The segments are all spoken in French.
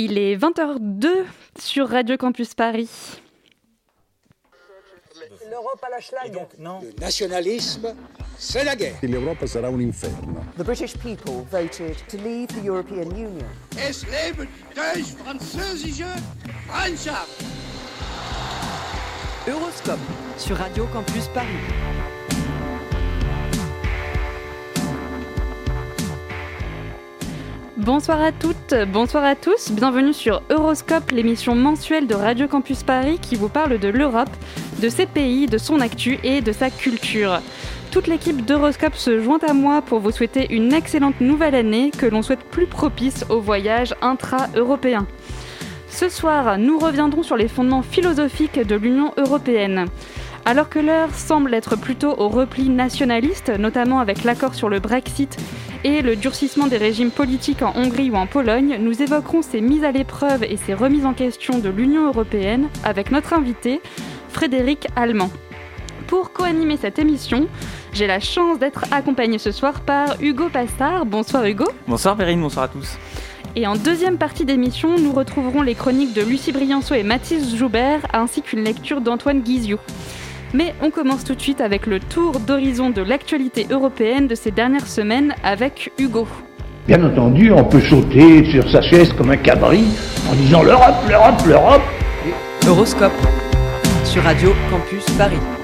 Il est 20h02 sur Radio Campus Paris. L'Europe à la schlag. Le nationalisme, c'est la guerre. L'Europe sera un inferno. The British people voted to leave the European Union. Es lebe die französische Freundschaft! Euroscope sur Radio Campus Paris. Bonsoir à toutes, bonsoir à tous, bienvenue sur Euroscope, l'émission mensuelle de Radio Campus Paris qui vous parle de l'Europe, de ses pays, de son actu et de sa culture. Toute l'équipe d'Euroscope se joint à moi pour vous souhaiter une excellente nouvelle année que l'on souhaite plus propice aux voyages intra-européens. Ce soir, nous reviendrons sur les fondements philosophiques de l'Union européenne. Alors que l'heure semble être plutôt au repli nationaliste, notamment avec l'accord sur le Brexit et le durcissement des régimes politiques en Hongrie ou en Pologne, nous évoquerons ces mises à l'épreuve et ces remises en question de l'Union européenne avec notre invité, Frédéric Allemand. Pour co-animer cette émission, j'ai la chance d'être accompagné ce soir par Hugo Passard. Bonsoir Hugo. Bonsoir Perrine, bonsoir à tous. Et en deuxième partie d'émission, nous retrouverons les chroniques de Lucie Brianceau et Mathis Joubert, ainsi qu'une lecture d'Antoine Guizio. Mais on commence tout de suite avec le tour d'horizon de l'actualité européenne de ces dernières semaines avec Hugo. Bien entendu, on peut sauter sur sa chaise comme un cabri en disant l'Europe, l'Europe, l'Europe. Euroscope sur Radio Campus Paris.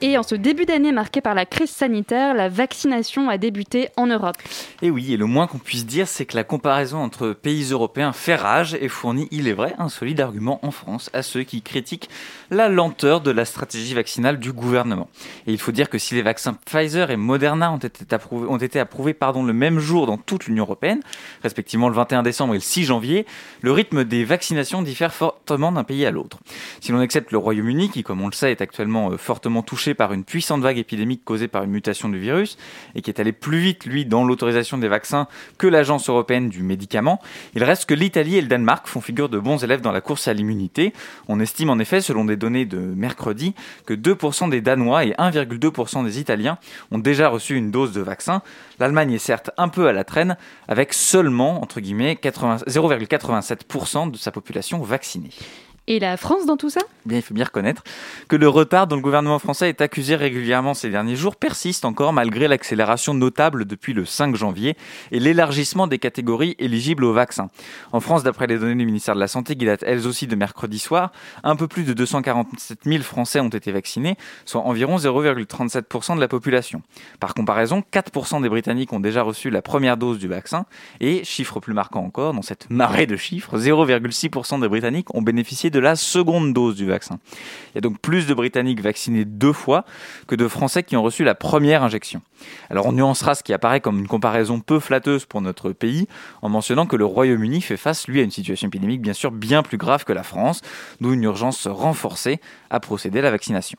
Et en ce début d'année marqué par la crise sanitaire, la vaccination a débuté en Europe. Et oui, et le moins qu'on puisse dire, c'est que la comparaison entre pays européens fait rage et fournit, il est vrai, un solide argument en France à ceux qui critiquent la lenteur de la stratégie vaccinale du gouvernement. Et il faut dire que si les vaccins Pfizer et Moderna ont été approuvés, pardon, le même jour dans toute l'Union européenne, respectivement le 21 décembre et le 6 janvier, le rythme des vaccinations diffère fortement d'un pays à l'autre. Si l'on accepte le Royaume-Uni, qui comme on le sait est actuellement euh, fortement touché par une puissante vague épidémique causée par une mutation du virus et qui est allé plus vite, lui, dans l'autorisation des vaccins que l'Agence européenne du médicament, il reste que l'Italie et le Danemark font figure de bons élèves dans la course à l'immunité. On estime en effet, selon des données de mercredi, que 2% des Danois et 1,2% des Italiens ont déjà reçu une dose de vaccin. L'Allemagne est certes un peu à la traîne, avec seulement, entre guillemets, 0,87% de sa population vaccinée. Et la France dans tout ça? Bien, il faut bien reconnaître que le retard dont le gouvernement français est accusé régulièrement ces derniers jours persiste encore malgré l'accélération notable depuis le 5 janvier et l'élargissement des catégories éligibles au vaccin. En France, d'après les données du ministère de la Santé qui datent elles aussi de mercredi soir, un peu plus de 247 000 Français ont été vaccinés, soit environ 0,37% de la population. Par comparaison, 4% des Britanniques ont déjà reçu la première dose du vaccin et, chiffre plus marquant encore, dans cette marée de chiffres, 0,6% des Britanniques ont bénéficié de la seconde dose du vaccin. Il y a donc plus de Britanniques vaccinés deux fois que de Français qui ont reçu la première injection. Alors on nuancera ce qui apparaît comme une comparaison peu flatteuse pour notre pays en mentionnant que le Royaume-Uni fait face, lui, à une situation épidémique bien sûr bien plus grave que la France, d'où une urgence renforcée à procéder à la vaccination.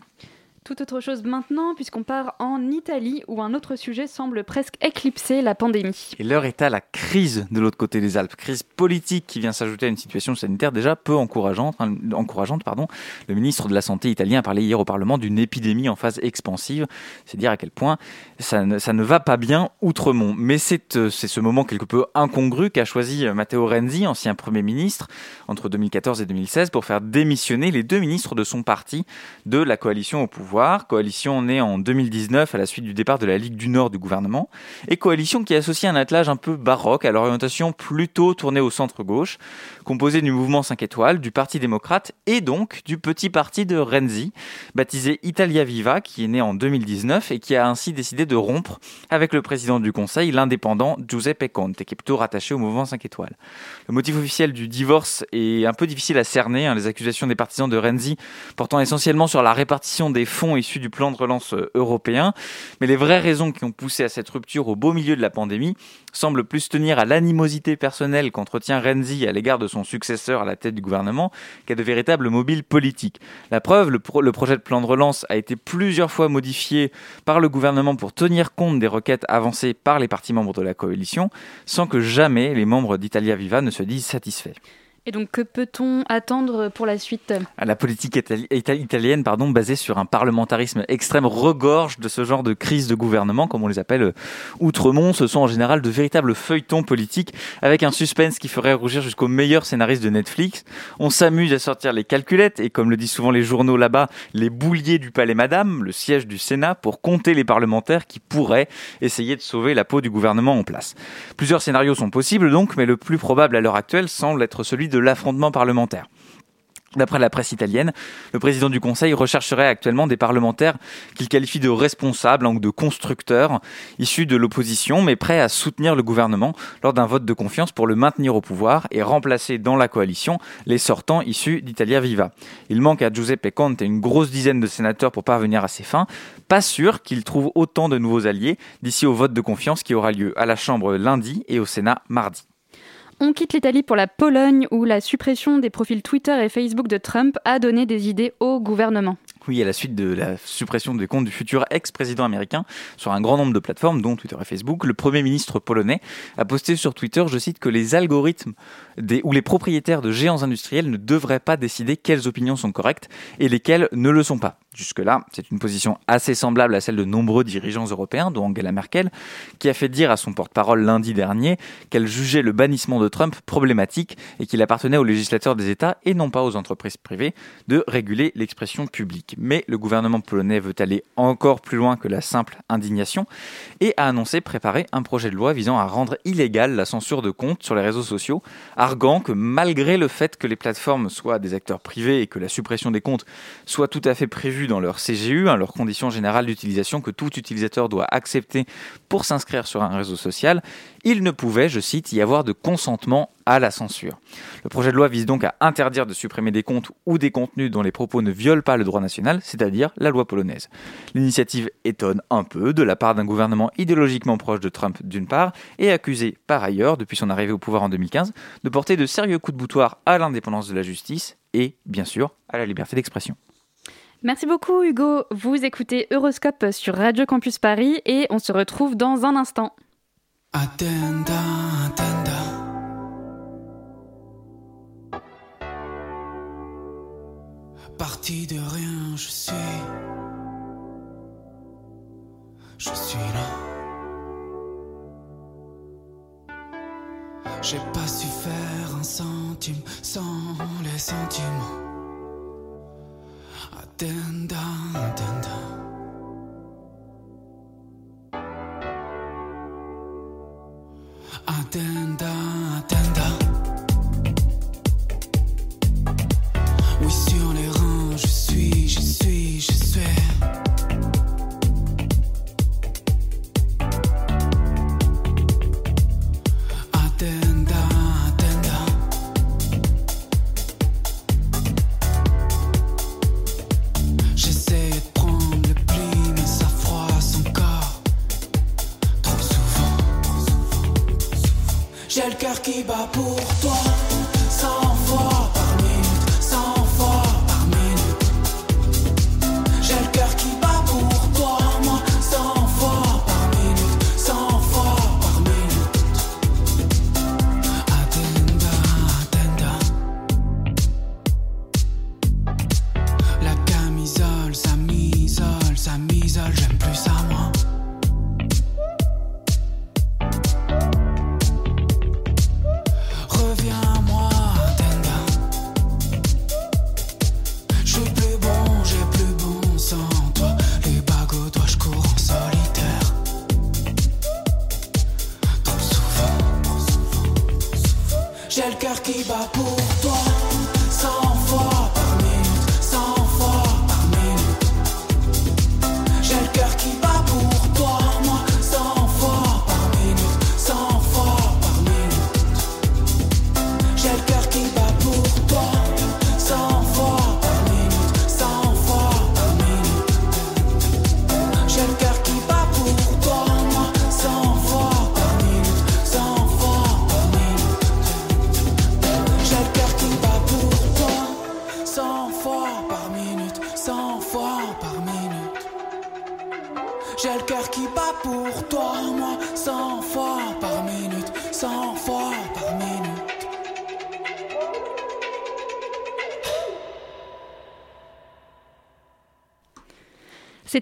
Tout autre chose maintenant, puisqu'on part en Italie, où un autre sujet semble presque éclipser la pandémie. Et l'heure est à la crise de l'autre côté des Alpes, crise politique qui vient s'ajouter à une situation sanitaire déjà peu encourageante. hein, encourageante pardon. Le ministre de la Santé italien a parlé hier au Parlement d'une épidémie en phase expansive. C'est dire à quel point ça ne, va pas bien outremont. Mais c'est euh, c'est ce moment quelque peu incongru qu'a choisi euh, Matteo Renzi, ancien Premier ministre, entre 2014 et 2016, pour faire démissionner les deux ministres de son parti de la coalition au pouvoir coalition née en 2019 à la suite du départ de la Ligue du Nord du gouvernement, et coalition qui associe un attelage un peu baroque à l'orientation plutôt tournée au centre-gauche, composé du mouvement 5 étoiles, du Parti démocrate et donc du petit parti de Renzi, baptisé Italia Viva, qui est né en 2019 et qui a ainsi décidé de rompre avec le président du Conseil, l'indépendant Giuseppe Conte, qui est plutôt rattaché au mouvement 5 étoiles. Le motif officiel du divorce est un peu difficile à cerner, hein, les accusations des partisans de Renzi portant essentiellement sur la répartition des fonds issus du plan de relance euh, européen. Mais les vraies raisons qui ont poussé à cette rupture au beau milieu de la pandémie semblent plus tenir à l'animosité personnelle qu'entretient Renzi à l'égard de son successeur à la tête du gouvernement qu'à de véritables mobiles politiques. La preuve, le projet de plan de relance a été plusieurs fois modifié par le gouvernement pour tenir compte des requêtes avancées par les partis membres de la coalition, sans que jamais les membres d'Italia Viva ne se disent satisfaits. Et donc, que peut-on attendre pour la suite? La politique itali italienne, pardon, basée sur un parlementarisme extrême, regorge de ce genre de crise de gouvernement, comme on les appelle outremont. Ce sont en général de véritables feuilletons politiques avec un suspense qui ferait rougir jusqu'aux meilleurs scénaristes de Netflix. On s'amuse à sortir les calculettes et, comme le disent souvent les journaux là-bas, les bouliers du Palais Madame, le siège du Sénat, pour compter les parlementaires qui pourraient essayer de sauver la peau du gouvernement en place. Plusieurs scénarios sont possibles donc, mais le plus probable à l'heure actuelle semble être celui de l'affrontement parlementaire. D'après la presse italienne, le président du Conseil rechercherait actuellement des parlementaires qu'il qualifie de responsables ou de constructeurs issus de l'opposition, mais prêts à soutenir le gouvernement lors d'un vote de confiance pour le maintenir au pouvoir et remplacer dans la coalition les sortants issus d'Italia Viva. Il manque à Giuseppe Conte une grosse dizaine de sénateurs pour parvenir à ses fins. Pas sûr qu'il trouve autant de nouveaux alliés d'ici au vote de confiance qui aura lieu à la Chambre lundi et au Sénat mardi. On quitte l'Italie pour la Pologne où la suppression des profils Twitter et Facebook de Trump a donné des idées au gouvernement. Oui, à la suite de la suppression des comptes du futur ex-président américain sur un grand nombre de plateformes, dont Twitter et Facebook, le Premier ministre polonais a posté sur Twitter, je cite, que les algorithmes ou les propriétaires de géants industriels ne devraient pas décider quelles opinions sont correctes et lesquelles ne le sont pas. Jusque-là, c'est une position assez semblable à celle de nombreux dirigeants européens, dont Angela Merkel, qui a fait dire à son porte-parole lundi dernier qu'elle jugeait le bannissement de Trump problématique et qu'il appartenait aux législateurs des États et non pas aux entreprises privées de réguler l'expression publique. Mais le gouvernement polonais veut aller encore plus loin que la simple indignation et a annoncé préparer un projet de loi visant à rendre illégale la censure de comptes sur les réseaux sociaux, arguant que malgré le fait que les plateformes soient des acteurs privés et que la suppression des comptes soit tout à fait prévue dans leur CGU, hein, leurs conditions générales d'utilisation que tout utilisateur doit accepter pour s'inscrire sur un réseau social, il ne pouvait, je cite, y avoir de consentement à la censure. Le projet de loi vise donc à interdire de supprimer des comptes ou des contenus dont les propos ne violent pas le droit national, c'est-à-dire la loi polonaise. L'initiative étonne un peu de la part d'un gouvernement idéologiquement proche de Trump d'une part, et accusé par ailleurs, depuis son arrivée au pouvoir en 2015, de porter de sérieux coups de boutoir à l'indépendance de la justice et, bien sûr, à la liberté d'expression. Merci beaucoup Hugo. Vous écoutez Euroscope sur Radio Campus Paris et on se retrouve dans un instant. Attenda, attenda. Parti de rien, je suis. Je suis là. J'ai pas su faire un centime sans les sentiments. Attenda.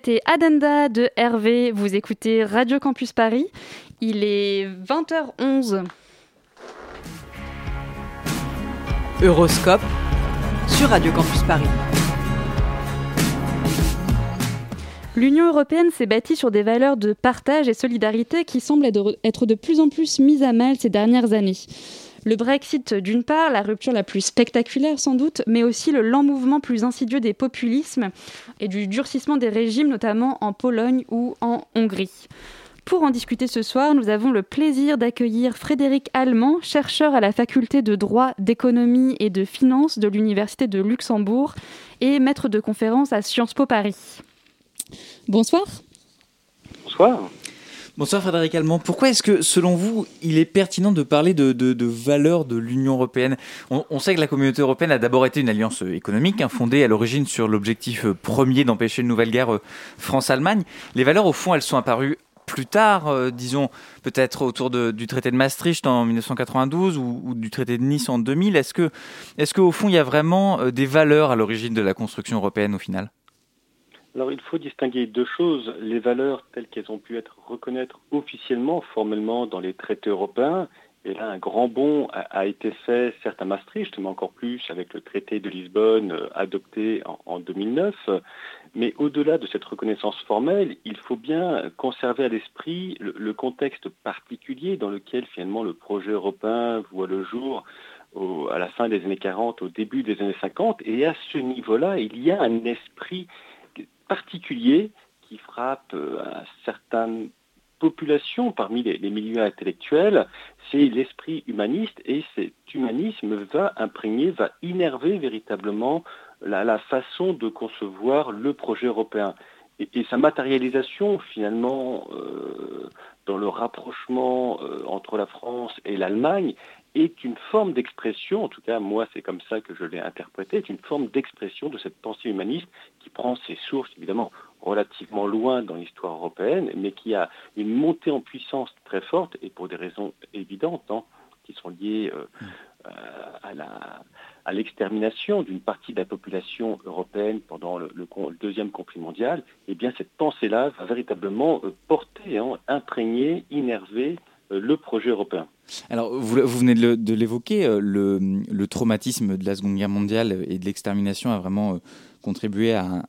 C'était Adenda de Hervé. Vous écoutez Radio Campus Paris. Il est 20h11. Euroscope sur Radio Campus Paris. L'Union européenne s'est bâtie sur des valeurs de partage et solidarité qui semblent être de plus en plus mises à mal ces dernières années. Le Brexit d'une part, la rupture la plus spectaculaire sans doute, mais aussi le lent mouvement plus insidieux des populismes et du durcissement des régimes, notamment en Pologne ou en Hongrie. Pour en discuter ce soir, nous avons le plaisir d'accueillir Frédéric Allemand, chercheur à la faculté de droit, d'économie et de finance de l'Université de Luxembourg et maître de conférence à Sciences Po Paris. Bonsoir. Bonsoir. Bonsoir Frédéric Allemand. Pourquoi est-ce que, selon vous, il est pertinent de parler de, de, valeurs de l'Union européenne? On, sait que la communauté européenne a d'abord été une alliance économique, hein, fondée à l'origine sur l'objectif euh, premier d'empêcher une nouvelle guerre euh, France-Allemagne. Les valeurs, au fond, elles sont apparues plus tard, euh, disons peut-être autour du traité de Maastricht en 1992 ou, du traité de Nice en 2000. Est-ce que, est-ce qu'au fond, il y a vraiment des valeurs à l'origine de la construction européenne au final? Alors il faut distinguer deux choses, les valeurs telles qu'elles ont pu être reconnaître officiellement, formellement dans les traités européens, et là un grand bond a, été fait, certes à Maastricht, mais encore plus avec le traité de Lisbonne euh, adopté en, 2009, mais au-delà de cette reconnaissance formelle, il faut bien conserver à l'esprit le, contexte particulier dans lequel finalement le projet européen voit le jour à la fin des années 40, au début des années 50, et à ce niveau-là, il y a un esprit particulier qui frappe euh, certaines populations parmi les, milieux intellectuels, c'est l'esprit humaniste et cet humanisme va imprégner, va innerver véritablement la, façon de concevoir le projet européen. Et, sa matérialisation finalement euh, dans le rapprochement euh, entre la France et l'Allemagne est une forme d'expression, en tout cas moi c'est comme ça que je l'ai interprété, est une forme d'expression de cette pensée humaniste qui prend ses sources évidemment relativement loin dans l'histoire européenne, mais qui a une montée en puissance très forte et pour des raisons évidentes hein, qui sont liées euh, euh, à l'extermination d'une partie de la population européenne pendant le, deuxième conflit mondial, et eh bien cette pensée-là va véritablement euh, porter, hein, imprégner, innerver le projet européen. Alors, vous, venez de l'évoquer, euh, le, traumatisme de la Seconde Guerre mondiale et de l'extermination a vraiment euh, contribué à,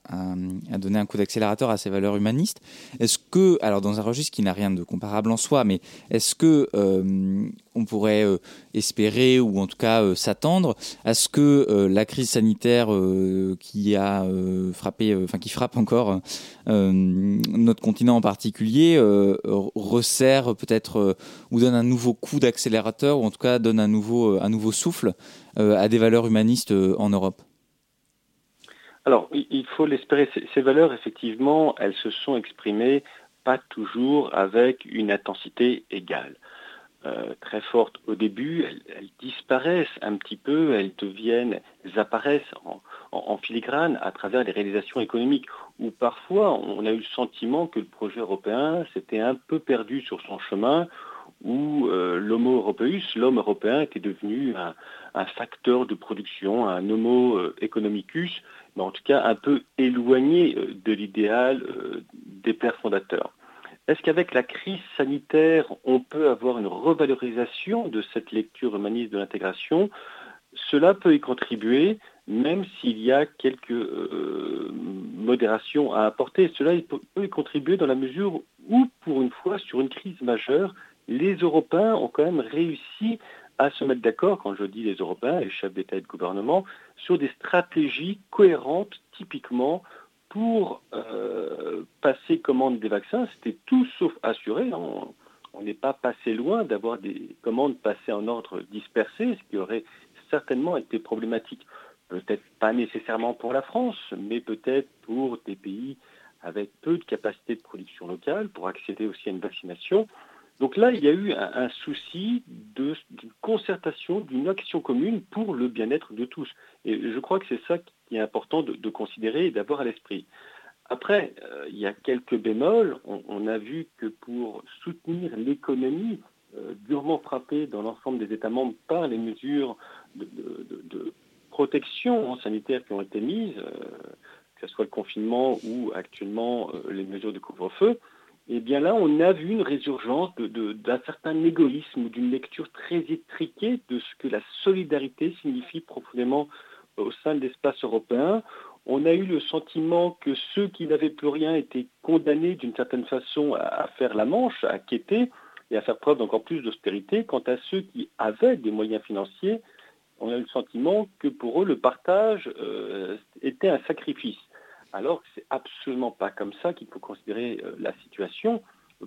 donner un coup d'accélérateur à ces valeurs humanistes. Est-ce que, alors dans un registre qui n'a rien de comparable en soi, mais est-ce que euh, on pourrait espérer ou en tout cas s'attendre à ce que la crise sanitaire qui a frappé, enfin qui frappe encore notre continent en particulier, resserre peut-être ou donne un nouveau coup d'accélérateur, ou en tout cas donne un nouveau, un nouveau souffle euh, à des valeurs humanistes euh, en Europe? Alors, il faut l'espérer. Ces valeurs, effectivement, elles se sont exprimées pas toujours avec une intensité égale. Euh, très fortes au début, elles, disparaissent un petit peu, elles deviennent, elles apparaissent en, filigrane à travers les réalisations économiques, où parfois on a eu le sentiment que le projet européen s'était un peu perdu sur son chemin, où euh, l'homo europeus, l'homme européen, était devenu un, facteur de production, un homo euh, economicus, mais en tout cas un peu éloigné euh, de l'idéal des pères fondateurs. Est-ce qu'avec la crise sanitaire, on peut avoir une revalorisation de cette lecture humaniste de l'intégration? Cela peut y contribuer, même s'il y a quelques modérations à apporter. Cela peut y contribuer dans la mesure où, pour une fois, sur une crise majeure, les Européens ont quand même réussi à se mettre d'accord, quand je dis les Européens, les chefs d'État et de gouvernement, sur des stratégies cohérentes, typiquement, pour euh, passer commande des vaccins. C'était tout sauf assuré. Hein. On n'est pas passé loin d'avoir des commandes passées en ordre dispersé, ce qui aurait certainement été problématique. Peut-être pas nécessairement pour la France, mais peut-être pour des pays avec peu de capacité de production locale, pour accéder aussi à une vaccination. Donc là, il y a eu un, souci d'une concertation, d'une action commune pour le bien-être de tous. Et je crois que c'est ça qui est important de, considérer et d'avoir à l'esprit. Après, euh, il y a quelques bémols. On, a vu que pour soutenir l'économie euh, durement frappée dans l'ensemble des États membres par les mesures de, protection sanitaire qui ont été mises, euh, que ce soit le confinement ou actuellement les mesures de couvre-feu, eh bien là, on a vu une résurgence d'un certain égoïsme d'une lecture très étriquée de ce que la solidarité signifie profondément au sein de l'espace européen. On a eu le sentiment que ceux qui n'avaient plus rien étaient condamnés d'une certaine façon à, faire la manche, à quêter et à faire preuve d'encore plus d'austérité. Quant à ceux qui avaient des moyens financiers, on a eu le sentiment que pour eux, le partage euh, était un sacrifice alors que c'est absolument pas comme ça qu'il faut considérer euh, la situation.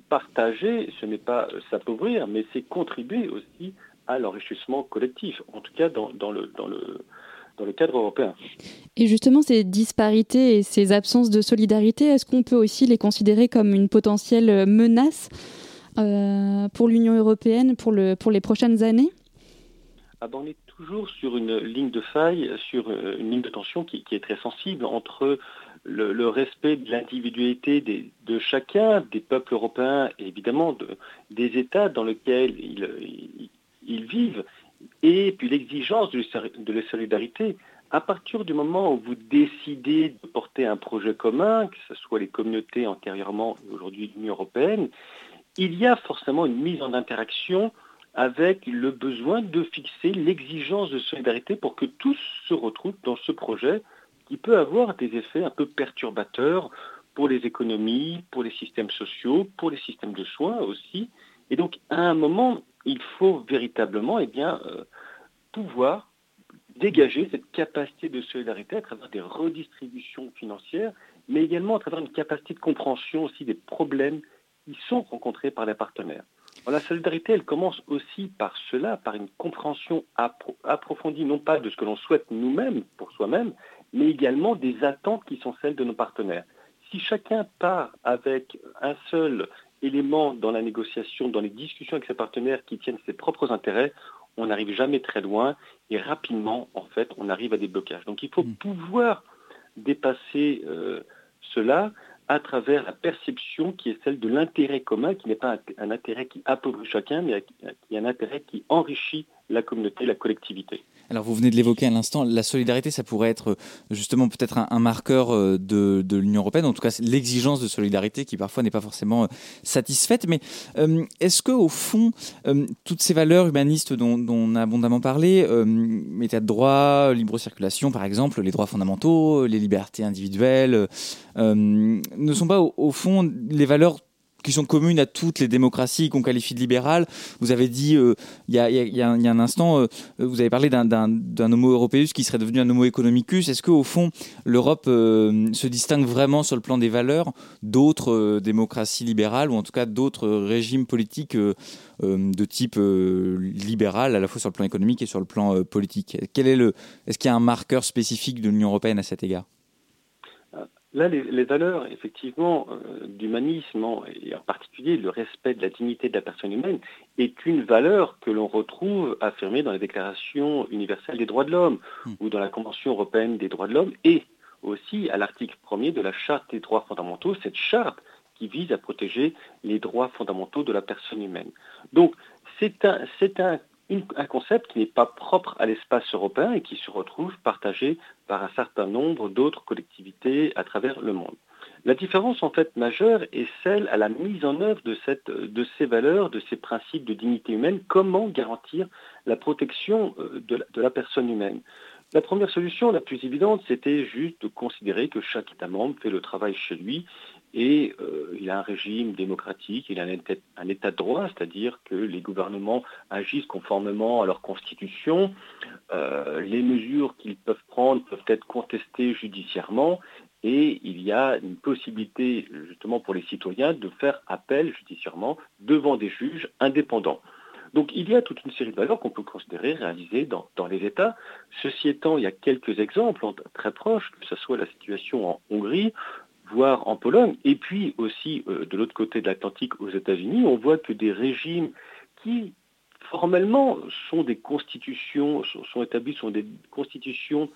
Partager, ce n'est pas euh, s'appauvrir, mais c'est contribuer aussi à l'enrichissement collectif, en tout cas dans, le, dans, le, dans le cadre européen. Et justement, ces disparités et ces absences de solidarité, est-ce qu'on peut aussi les considérer comme une potentielle menace euh, pour l'Union européenne pour, le, pour les prochaines années? Ah ben, On est toujours sur une ligne de faille, sur une ligne de tension qui, qui est très sensible entre le, respect de l'individualité de chacun, des peuples européens et évidemment des États dans lesquels ils, vivent, et puis l'exigence de, la solidarité. À partir du moment où vous décidez de porter un projet commun, que ce soit les communautés antérieurement et aujourd'hui l'Union européenne, il y a forcément une mise en interaction avec le besoin de fixer l'exigence de solidarité pour que tous se retrouvent dans ce projet qui peut avoir des effets un peu perturbateurs pour les économies, pour les systèmes sociaux, pour les systèmes de soins aussi. Et donc, à un moment, il faut véritablement eh bien, euh, pouvoir dégager cette capacité de solidarité à travers des redistributions financières, mais également à travers une capacité de compréhension aussi des problèmes qui sont rencontrés par les partenaires. la solidarité, elle commence aussi par cela, par une compréhension approfondie, non pas de ce que l'on souhaite nous-mêmes pour soi-même, mais également des attentes qui sont celles de nos partenaires. Si chacun part avec un seul élément dans la négociation, dans les discussions avec ses partenaires qui tiennent ses propres intérêts, on n'arrive jamais très loin et rapidement, en fait, on arrive à des blocages. Donc il faut mm. pouvoir dépasser euh, cela à travers la perception qui est celle de l'intérêt commun, qui n'est pas un, intérêt qui appauvrit chacun, mais qui est un intérêt qui enrichit la communauté, la collectivité. Alors vous venez de l'évoquer à l'instant, la solidarité, ça pourrait être justement peut-être un, marqueur euh, de, l'Union européenne, en tout cas l'exigence de solidarité qui parfois n'est pas forcément euh, satisfaite. Mais euh, est-ce que au fond, toutes ces valeurs humanistes dont, on a abondamment parlé, état de droit, libre circulation par exemple, les droits fondamentaux, les libertés individuelles, ne sont pas au fond les valeurs qui sont communes à toutes les démocraties qu'on qualifie de libérales. Vous avez dit euh, il y, a, un instant, euh, vous avez parlé d'un homo européus qui serait devenu un homo economicus. Est-ce qu'au fond, l'Europe euh, se distingue vraiment sur le plan des valeurs d'autres démocraties libérales ou en tout cas d'autres régimes politiques de type libéral, à la fois sur le plan économique et sur le plan politique? Quel est le Est-ce qu'il y a un marqueur spécifique de l'Union européenne à cet égard? Là, les, valeurs, effectivement, euh, d'humanisme, et en particulier le respect de la dignité de la personne humaine, est une valeur que l'on retrouve affirmée dans la Déclaration universelle des droits de l'homme hmm. ou dans la Convention européenne des droits de l'homme et aussi à l'article 1er de la Charte des droits fondamentaux, cette charte qui vise à protéger les droits fondamentaux de la personne humaine. Donc, c'est un, un un concept qui n'est pas propre à l'espace européen et qui se retrouve partagé par un certain nombre d'autres collectivités à travers le monde. La différence en fait majeure est celle à la mise en œuvre de, de ces valeurs, de ces principes de dignité humaine, comment garantir la protection euh, de la personne humaine? La première solution, la plus évidente, c'était juste de considérer que chaque État membre fait le travail chez lui et euh, il a un régime démocratique, il a un état, de droit, c'est-à-dire que les gouvernements agissent conformément à leur constitution, euh, les mesures qu'ils peuvent prendre peuvent être contestées judiciairement et il y a une possibilité justement pour les citoyens de faire appel judiciairement devant des juges indépendants. Donc il y a toute une série de valeurs qu'on peut considérer réalisées dans, les États. Ceci étant, il y a quelques exemples très proches, que ce soit la situation en Hongrie, voire en Pologne, et puis aussi euh, de l'autre côté de l'Atlantique aux États-Unis, on voit que des régimes qui formellement sont des constitutions, sont, établis, sont des constitutions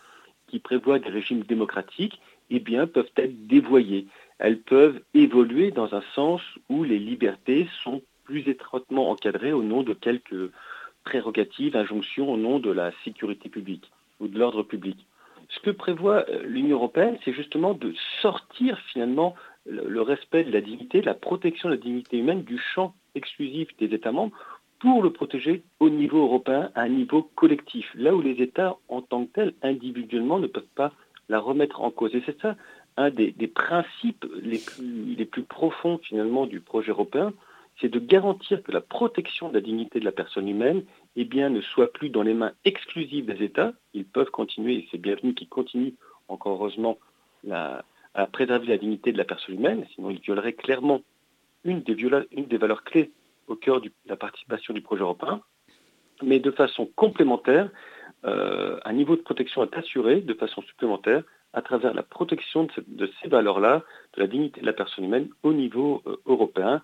qui prévoient des régimes démocratiques, eh bien, peuvent être dévoyées. Elles peuvent évoluer dans un sens où les libertés sont plus étroitement encadré au nom de quelques prérogatives, injonctions au nom de la sécurité publique ou de l'ordre public. Ce que prévoit euh, l'Union européenne, c'est justement de sortir finalement le, respect de la dignité, la protection de la dignité humaine du champ exclusif des États membres pour le protéger au niveau européen, à un niveau collectif, là où les États en tant que tels, individuellement, ne peuvent pas la remettre en cause. Et c'est ça un des, principes les plus profonds finalement du projet européen, c'est de garantir que la protection de la dignité de la personne humaine eh bien, ne soit plus dans les mains exclusives des États. Ils peuvent continuer, et c'est bienvenu qu'ils continuent, encore heureusement, à préserver la dignité de la personne humaine, sinon ils violeraient clairement une des, valeurs clés au cœur de la participation du projet européen, mais de façon complémentaire, euh, un niveau de protection est assuré de façon supplémentaire à travers la protection de ces valeurs-là, de la dignité de la personne humaine au niveau euh, européen.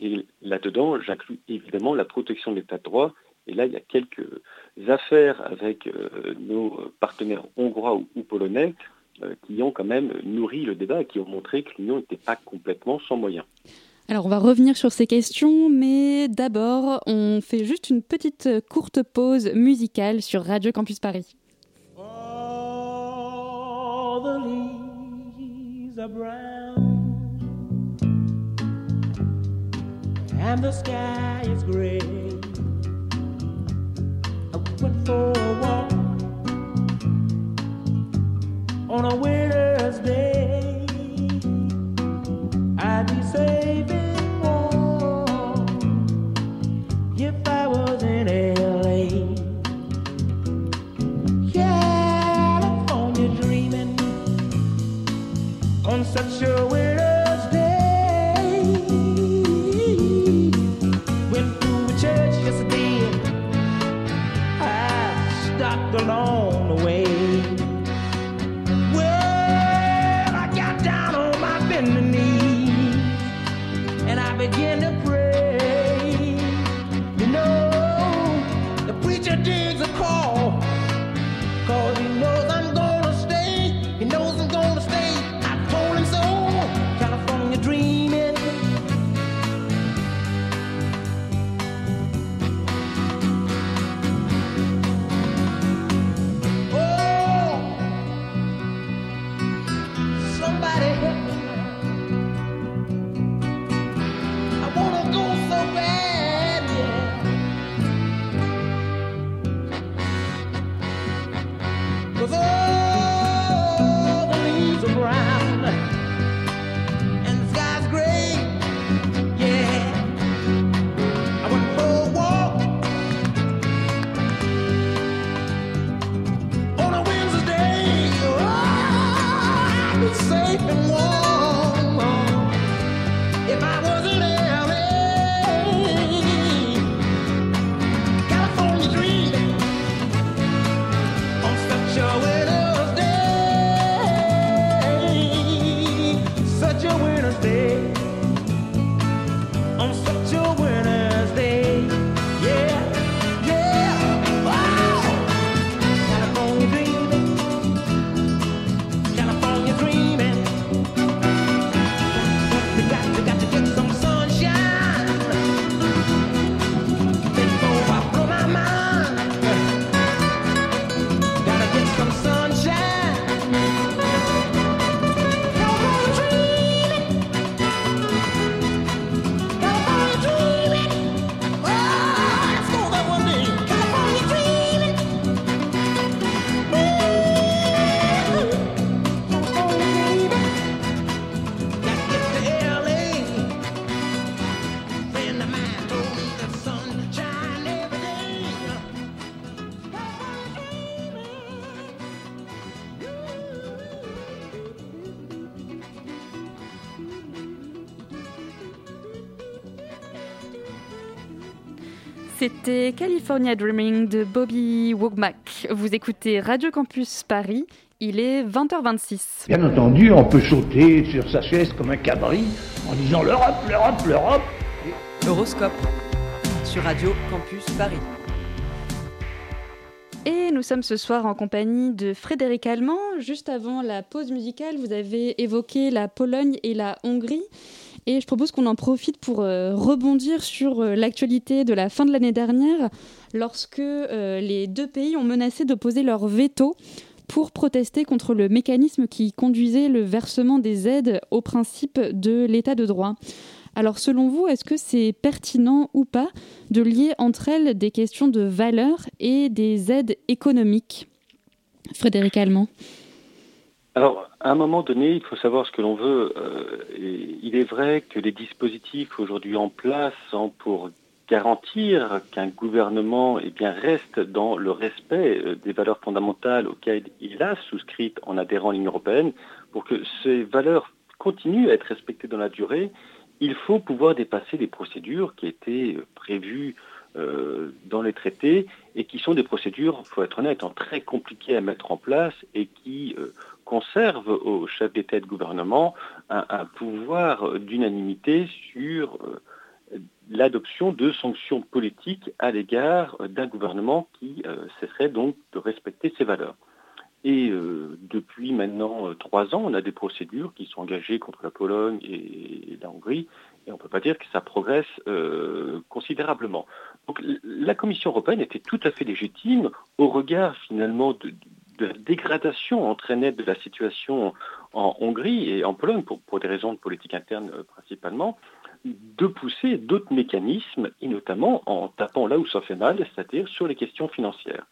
Et là-dedans, j'inclus évidemment la protection de l'état de droit. Et là, il y a quelques affaires avec euh, nos partenaires hongrois ou, ou polonais euh, qui ont quand même nourri le débat et qui ont montré que l'Union n'était pas complètement sans moyens. Alors on va revenir sur ces questions, mais d'abord on fait juste une petite euh, courte pause musicale sur Radio Campus Paris. All the leaves are brown and the sky is gray. For a walk on a winter's day. I'd be saving warm if I was in LA. California dreaming on such a on California Dreaming de Bobby Womack. Vous écoutez Radio Campus Paris, il est 20h26. Bien entendu, on peut sauter sur sa chaise comme un cabri en disant l'Europe, l'Europe, l'Europe. Horoscope sur Radio Campus Paris. Et nous sommes ce soir en compagnie de Frédéric Allemand. Juste avant la pause musicale, vous avez évoqué la Pologne et la Hongrie. Et je propose qu'on en profite pour euh, rebondir sur euh, l'actualité de la fin de l'année dernière, lorsque euh, les deux pays ont menacé d'opposer leur veto pour protester contre le mécanisme qui conduisait le versement des aides au principe de l'état de droit. Alors selon vous, est-ce que c'est pertinent ou pas de lier entre elles des questions de valeur et des aides économiques? Frédéric Allemand alors, à un moment donné, il faut savoir ce que l'on veut. Euh, il est vrai que les dispositifs aujourd'hui en place sont pour garantir qu'un gouvernement eh reste dans le respect euh, des valeurs fondamentales auxquelles il a souscrites en adhérant à l'Union européenne, pour que ces valeurs continuent à être respectées dans la durée, il faut pouvoir dépasser les procédures qui étaient euh, prévues dans les traités et qui sont des procédures, il faut être honnête, hein, très compliquées à mettre en place et qui conservent aux chefs d'État et de gouvernement un, pouvoir d'unanimité sur l'adoption de sanctions politiques à l'égard d'un gouvernement qui cesserait donc de respecter ces valeurs. Et euh, depuis maintenant euh, trois ans, on a des procédures qui sont engagées contre la Pologne et, la Hongrie, et on ne peut pas dire que ça progresse euh, considérablement. Donc la Commission européenne était tout à fait légitime au regard finalement de, la dégradation entraînée de la situation en Hongrie et en Pologne, pour, pour des raisons de politique interne principalement, de pousser d'autres mécanismes, et notamment en tapant là où ça fait mal, c'est-à-dire sur les questions financières.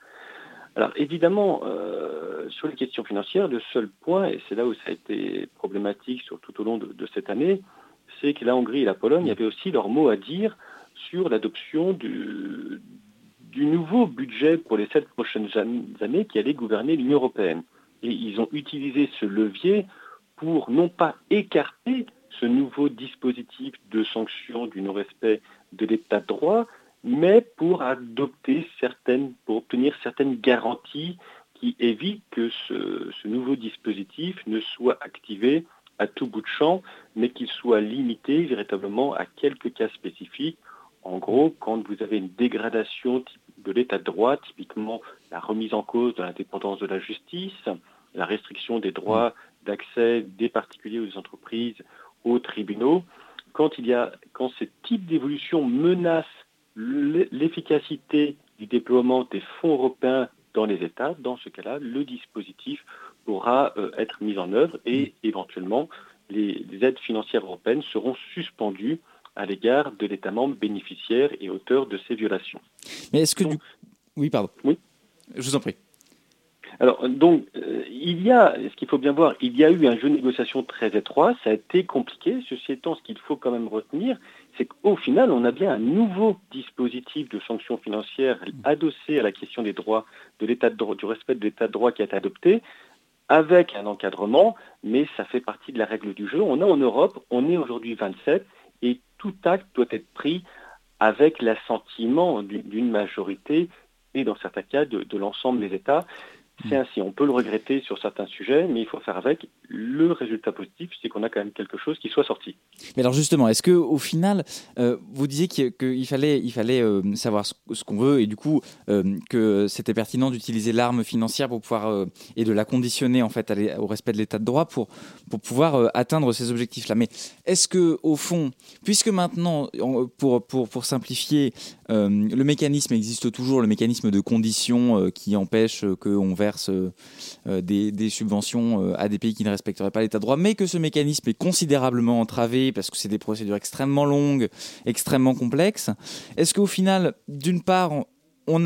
Alors évidemment, euh, sur les questions financières, le seul point, et c'est là où ça a été problématique sur, tout au long de, cette année, c'est que la Hongrie et la Pologne avaient aussi leur mot à dire sur l'adoption du, nouveau budget pour les sept prochaines années qui allait gouverner l'Union européenne. Et ils ont utilisé ce levier pour non pas écarter ce nouveau dispositif de sanction du non-respect de l'état de droit, mais pour adopter certaines, pour obtenir certaines garanties qui évitent que ce, nouveau dispositif ne soit activé à tout bout de champ, mais qu'il soit limité véritablement à quelques cas spécifiques. En gros, quand vous avez une dégradation de l'état de droit, typiquement la remise en cause de l'indépendance de la justice, la restriction des droits d'accès des particuliers ou des entreprises aux tribunaux, quand, il y a, quand ce type d'évolution menace l'efficacité du déploiement des fonds européens dans les États, dans ce cas-là, le dispositif pourra euh, être mis en œuvre et éventuellement les, aides financières européennes seront suspendues à l'égard de l'État membre bénéficiaire et auteur de ces violations. Mais est-ce que Oui, pardon. Oui. Je vous en prie. Alors, donc, euh, il y a, ce qu'il faut bien voir, il y a eu un jeu de négociation très étroit, ça a été compliqué. Ceci étant, ce qu'il faut quand même retenir, c'est qu'au final, on a bien un nouveau dispositif de sanctions financières adossé à la question des droits, de l'état de, du respect de l'état de droit qui a été adopté, avec un encadrement, mais ça fait partie de la règle du jeu. On a en Europe, on est aujourd'hui 27, et tout acte doit être pris avec l'assentiment d'une majorité et dans certains cas de l'ensemble des États. C'est ainsi, on peut le regretter sur certains sujets, mais il faut faire avec. Le résultat positif, c'est qu'on a quand même quelque chose qui soit sorti. Mais alors justement, est-ce que au final, euh, vous disiez qu'il fallait, il fallait euh, savoir ce, qu'on veut et du coup euh, que c'était pertinent d'utiliser l'arme financière pour pouvoir et de la conditionner en fait au respect de l'état de droit pour pour pouvoir atteindre ces objectifs-là. Mais est-ce que au fond, puisque maintenant, pour pour pour simplifier, le mécanisme existe toujours, le mécanisme de condition qui empêche qu'on verse euh, euh, des, subventions euh, à des pays qui ne respecteraient pas l'état de droit, mais que ce mécanisme est considérablement entravé parce que c'est des procédures extrêmement longues, extrêmement complexes. Est-ce qu'au final, d'une part, on,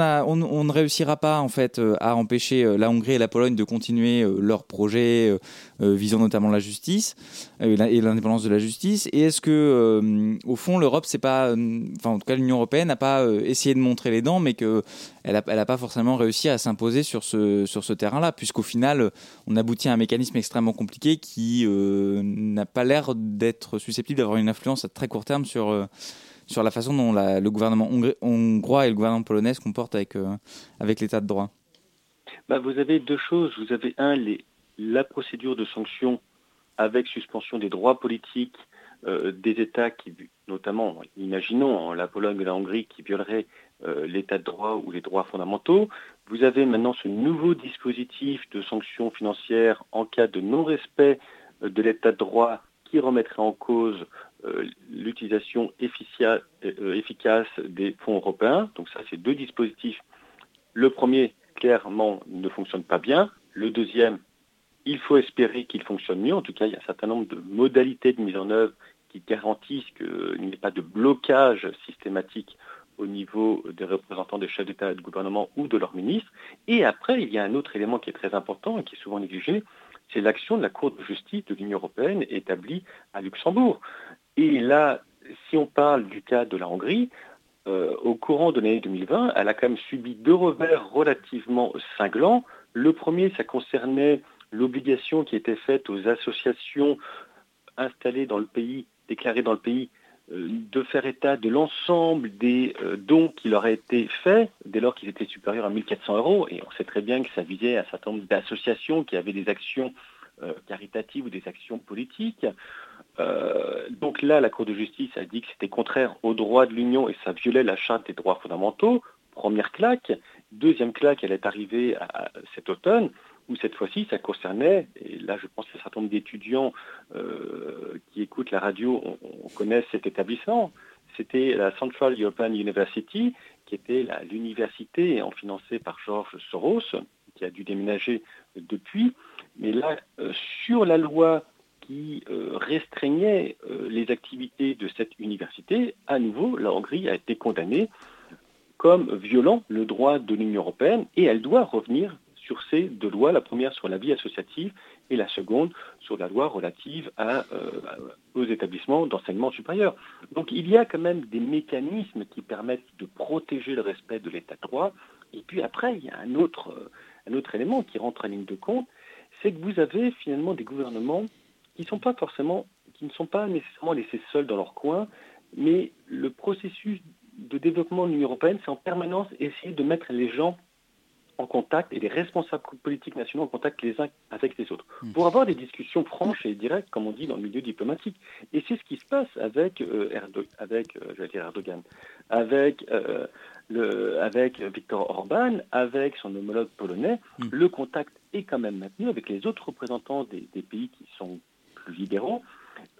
ne réussira pas en fait euh, à empêcher euh, la Hongrie et la Pologne de continuer euh, leurs projets visant notamment la justice et l'indépendance de la justice. Et est-ce que au fond l'Europe c'est pas, enfin en tout cas l'Union européenne n'a pas essayé de montrer les dents, mais que elle a, pas forcément réussi à s'imposer sur ce sur ce terrain-là, puisqu'au final on aboutit à un mécanisme extrêmement compliqué qui n'a pas l'air d'être susceptible d'avoir une influence à très court terme sur sur la façon dont le gouvernement hongrois et le gouvernement polonais se comportent avec, euh, avec l'état de droit bah, Vous avez deux choses. Vous avez, un, les, la procédure de sanction avec suspension des droits politiques euh, des États qui, notamment, imaginons la Pologne et la Hongrie qui violeraient euh, l'état de droit ou les droits fondamentaux. Vous avez maintenant ce nouveau dispositif de sanctions financières en cas de non-respect de l'état de droit qui remettrait en cause l'utilisation euh, efficace des fonds européens. Donc ça, c'est deux dispositifs. Le premier, clairement, ne fonctionne pas bien. Le deuxième, il faut espérer qu'il fonctionne mieux. En tout cas, il y a un certain nombre de modalités de mise en œuvre qui garantissent qu'il n'y ait pas de blocage systématique au niveau des représentants des chefs d'État et de gouvernement ou de leurs ministres. Et après, il y a un autre élément qui est très important et qui est souvent négligé, c'est l'action de la Cour de justice de l'Union européenne établie à Luxembourg. Et là, si on parle du cas de la Hongrie, euh, au courant de l'année 2020, elle a quand même subi deux revers relativement cinglants. Le premier, ça concernait l'obligation qui était faite aux associations installées dans le pays, déclarées dans le pays, euh, de faire état de l'ensemble des euh, dons qui leur aient été faits dès lors qu'ils étaient supérieurs à 1400 euros. Et on sait très bien que ça visait un certain nombre d'associations qui avaient des actions caritatives ou des actions politiques. Donc là, la Cour de justice a dit que c'était contraire aux droits de l'Union et ça violait la charte des droits fondamentaux. Première claque. Deuxième claque, elle est arrivée cet automne où cette fois-ci, ça concernait, et là je pense qu'un certain nombre d'étudiants euh, qui écoutent la radio, on, connaît cet établissement. C'était la Central European University, qui était l'université financée par Georges Soros, qui a dû déménager depuis. Mais là, euh, sur la loi qui euh, restreignait les activités de cette université, à nouveau, la Hongrie a été condamnée comme violant le droit de l'Union européenne et elle doit revenir sur ces deux lois, la première sur la vie associative et la seconde sur la loi relative à, euh, aux établissements d'enseignement supérieur. Donc il y a quand même des mécanismes qui permettent de protéger le respect de l'état de droit. Et puis après, il y a un autre, un autre élément qui rentre en ligne de compte, c'est que vous avez finalement des gouvernements qui, sont pas forcément, qui ne sont pas nécessairement laissés seuls dans leur coin, mais le processus de développement de l'Union européenne, c'est en permanence essayer de mettre les gens en contact et les responsables politiques nationaux en contact les uns avec les autres hmm. pour avoir des discussions franches et directes, comme on dit dans le milieu diplomatique. Et c'est ce qui se passe avec, euh, avec euh, dire Erdogan, avec, euh, le, avec Viktor Orban, avec son homologue polonais. Hmm. Le contact est quand même maintenu avec les autres représentants des, des pays qui sont libéraux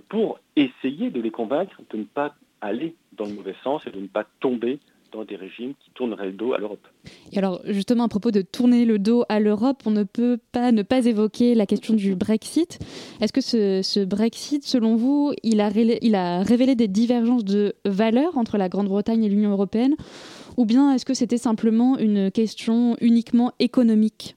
pour essayer de les convaincre de ne pas aller dans le mauvais sens et de ne pas tomber dans des régimes qui tourneraient le dos à l'Europe. Et alors, justement, à propos de tourner le dos à l'Europe, on ne peut pas ne pas évoquer la question du Brexit. Est-ce que ce, Brexit, selon vous, il a, révélé des divergences de valeurs entre la Grande-Bretagne et l'Union européenne? Ou bien est-ce que c'était simplement une question uniquement économique?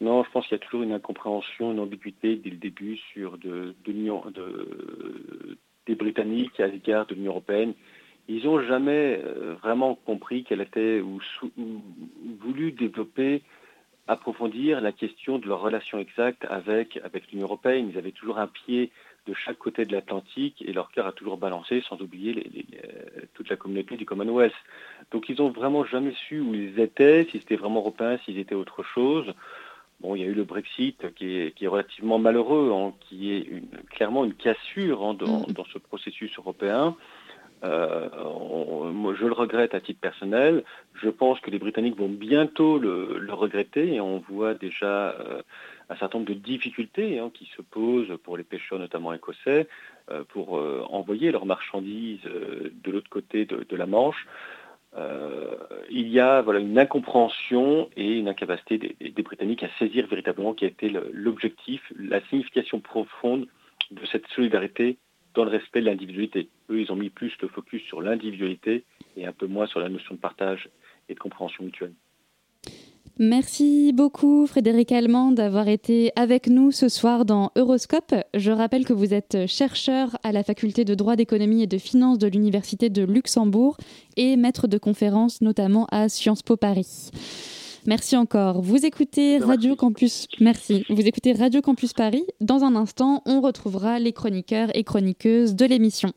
Non, je pense qu'il y a toujours une incompréhension, une ambiguïté dès le début sur de, de, de des Britanniques à l'égard de l'Union européenne ils n'ont jamais euh, vraiment compris qu'elle était ou, voulu développer, approfondir la question de leur relation exacte avec, avec l'Union européenne. Ils avaient toujours un pied de chaque côté de l'Atlantique et leur cœur a toujours balancé, sans oublier euh, toute la communauté du Commonwealth. Donc ils n'ont vraiment jamais su où ils étaient, si c'était vraiment européen, s'ils étaient autre chose. Bon, il y a eu le Brexit qui est, qui est relativement malheureux, hein, qui est une, clairement une cassure hein, dans, mm. dans, ce processus européen. Euh, moi, je le regrette à titre personnel. Je pense que les Britanniques vont bientôt le, regretter et on voit déjà euh, un certain nombre de difficultés hein, qui se posent pour les pêcheurs, notamment écossais, euh, pour envoyer leurs marchandises de l'autre côté de, la Manche. Il y a voilà, une incompréhension et une incapacité des, des Britanniques à saisir véritablement qui a été l'objectif, la signification profonde de cette solidarité dans le respect de l'individualité. Eux, ils ont mis plus le focus sur l'individualité et un peu moins sur la notion de partage et de compréhension mutuelle. Merci beaucoup Frédéric Allemand d'avoir été avec nous ce soir dans Euroscope. Je rappelle que vous êtes chercheur à la faculté de droit d'économie et de finance de l'Université de Luxembourg et maître de conférences notamment à Sciences Po Paris. Merci encore. Vous écoutez Radio Campus. Merci. Vous écoutez Radio Campus Paris. Dans un instant, on retrouvera les chroniqueurs et chroniqueuses de l'émission.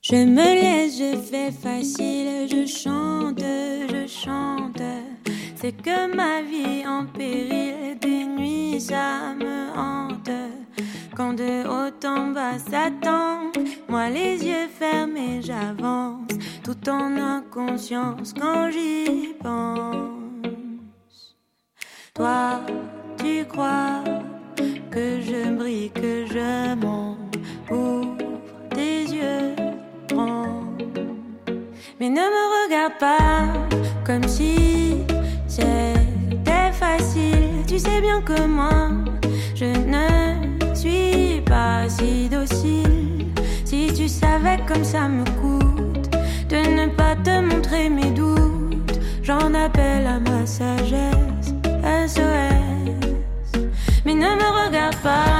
Je me laisse, je fais facile, je chante, je chante. C'est que ma vie en péril, des nuits ça me hante. Quand de haut en bas s'attend, moi les yeux fermés j'avance, tout en inconscience quand j'y pense. Toi, tu crois que je brille, que bien que moi, je ne suis pas si docile. Si tu savais comme ça me coûte de ne pas te montrer mes doutes, j'en appelle à ma sagesse. SOS. Mais ne me regarde pas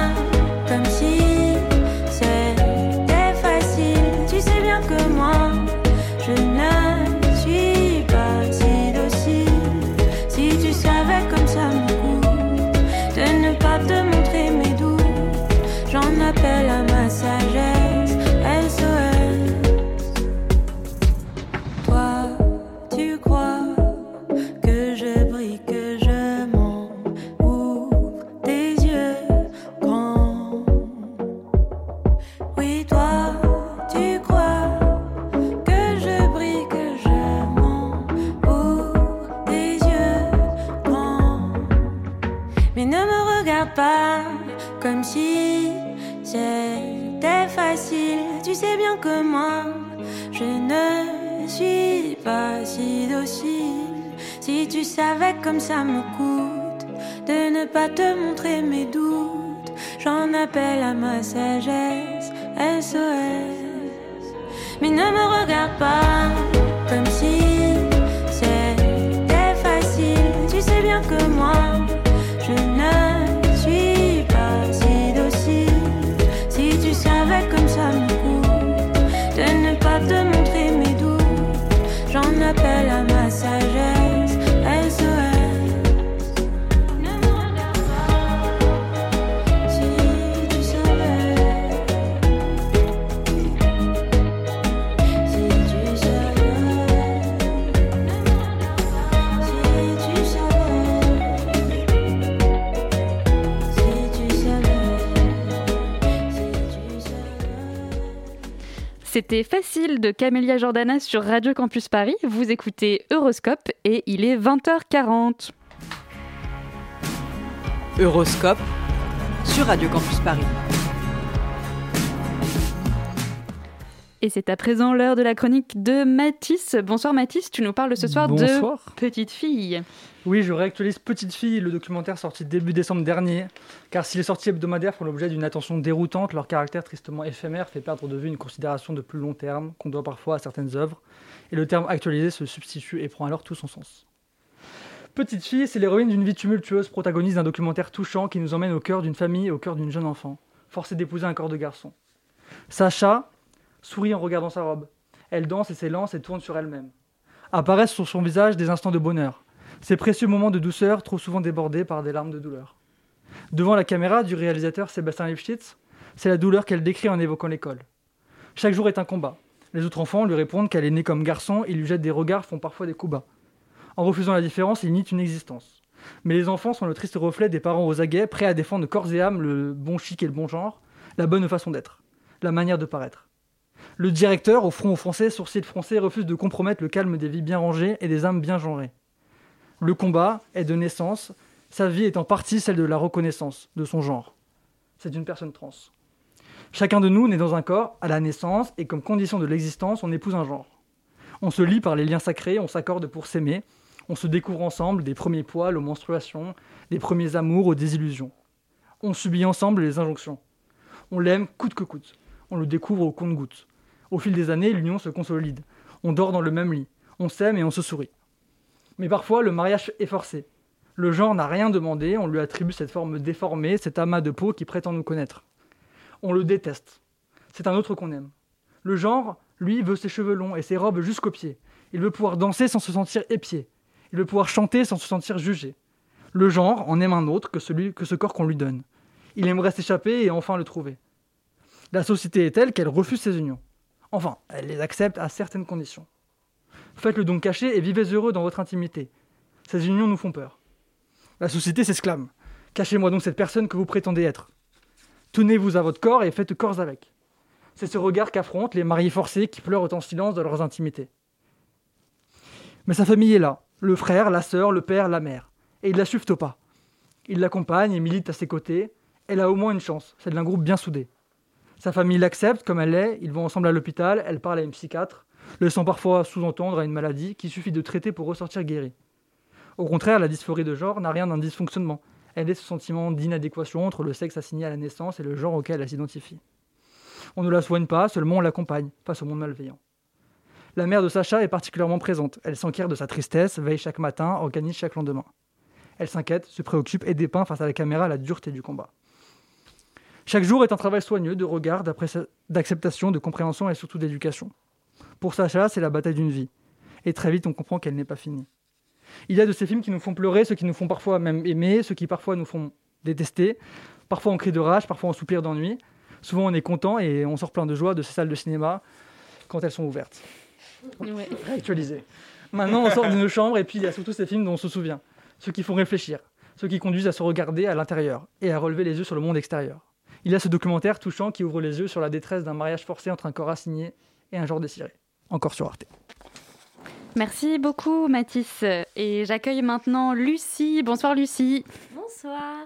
j'en appelle à ma sagesse. SOS. Mais ne me regarde pas C'était facile de Camélia Jordana sur Radio Campus Paris. Vous écoutez Euroscope et il est 20h40. Euroscope sur Radio Campus Paris. Et c'est à présent l'heure de la chronique de Mathis. Bonsoir Mathis, tu nous parles ce soir Bonsoir. de Petite Fille. Oui, je réactualise Petite Fille, le documentaire sorti début décembre dernier. Car si les sorties hebdomadaires font l'objet d'une attention déroutante, leur caractère tristement éphémère fait perdre de vue une considération de plus long terme qu'on doit parfois à certaines œuvres. Et le terme actualisé se substitue et prend alors tout son sens. Petite Fille, c'est l'héroïne d'une vie tumultueuse, protagoniste d'un documentaire touchant qui nous emmène au cœur d'une famille et au cœur d'une jeune enfant, forcée d'épouser un corps de garçon. Sacha sourit en regardant sa robe. Elle danse et s'élance et tourne sur elle-même. Apparaissent sur son visage des instants de bonheur, ces précieux moments de douceur trop souvent débordés par des larmes de douleur. Devant la caméra du réalisateur Sébastien Lifshitz, c'est la douleur qu'elle décrit en évoquant l'école. Chaque jour est un combat. Les autres enfants lui répondent qu'elle est née comme garçon et lui jettent des regards, font parfois des coups bas. En refusant la différence, ils nient une existence. Mais les enfants sont le triste reflet des parents aux aguets, prêts à défendre corps et âme le bon chic et le bon genre, la bonne façon d'être, la manière de paraître. Le directeur, au front offensé, sourcil froncé, refuse de compromettre le calme des vies bien rangées et des âmes bien genrées. Le combat est de naissance, sa vie est en partie celle de la reconnaissance de son genre. C'est une personne trans. Chacun de nous naît dans un corps à la naissance et comme condition de l'existence, on épouse un genre. On se lie par les liens sacrés, on s'accorde pour s'aimer, On se découvre ensemble des premiers poils aux menstruations, des premiers amours aux désillusions. On subit ensemble les injonctions. On l'aime coûte que coûte. On le découvre au compte-gouttes. Au fil des années, l'union se consolide. On dort dans le même lit. On s'aime et on se sourit. Mais parfois, le mariage est forcé. Le genre n'a rien demandé, on lui attribue cette forme déformée, cet amas de peau qui prétend nous connaître. On le déteste. C'est un autre qu'on aime. Le genre, lui, veut ses cheveux longs et ses robes jusqu'aux pieds. Il veut pouvoir danser sans se sentir épié. Il veut pouvoir chanter sans se sentir jugé. Le genre en aime un autre que, celui, que ce corps qu'on lui donne. Il aimerait s'échapper et enfin le trouver. La société est telle qu'elle refuse ces unions. Enfin, elle les accepte à certaines conditions. Faites-le donc caché et vivez heureux dans votre intimité. Ces unions nous font peur. La société s'exclame. Cachez-moi donc cette personne que vous prétendez être. Tenez-vous à votre corps et faites corps avec. C'est ce regard qu'affrontent les mariés forcés qui pleurent en silence dans leurs intimités. Mais sa famille est là, le frère, la sœur, le père, la mère. Et ils la suivent au pas. Ils l'accompagnent et militent à ses côtés. Elle a au moins une chance, celle d'un groupe bien soudé. Sa famille l'accepte comme elle est, ils vont ensemble à l'hôpital, elle parle à une psychiatre, laissant parfois sous-entendre à une maladie qu'il suffit de traiter pour ressortir guéri. Au contraire, la dysphorie de genre n'a rien d'un dysfonctionnement. Elle est ce sentiment d'inadéquation entre le sexe assigné à la naissance et le genre auquel elle s'identifie. On ne la soigne pas, seulement on l'accompagne face au monde malveillant. La mère de Sacha est particulièrement présente. Elle s'enquiert de sa tristesse, veille chaque matin, organise chaque lendemain. Elle s'inquiète, se préoccupe et dépeint face à la caméra la dureté du combat. Chaque jour est un travail soigneux de regard, d'acceptation, de compréhension et surtout d'éducation. Pour Sacha, c'est la bataille d'une vie. Et très vite, on comprend qu'elle n'est pas finie. Il y a de ces films qui nous font pleurer, ceux qui nous font parfois même aimer, ceux qui parfois nous font détester. Parfois on crie de rage, parfois on soupire d'ennui. Souvent on est content et on sort plein de joie de ces salles de cinéma quand elles sont ouvertes. Ouais. Réactualisées. Maintenant on sort de nos chambres et puis il y a surtout ces films dont on se souvient. Ceux qui font réfléchir, ceux qui conduisent à se regarder à l'intérieur et à relever les yeux sur le monde extérieur. Il y a ce documentaire touchant qui ouvre les yeux sur la détresse d'un mariage forcé entre un corps assigné et un genre désiré. Encore sur Arte. Merci beaucoup Mathis. Et j'accueille maintenant Lucie. Bonsoir Lucie. Bonsoir.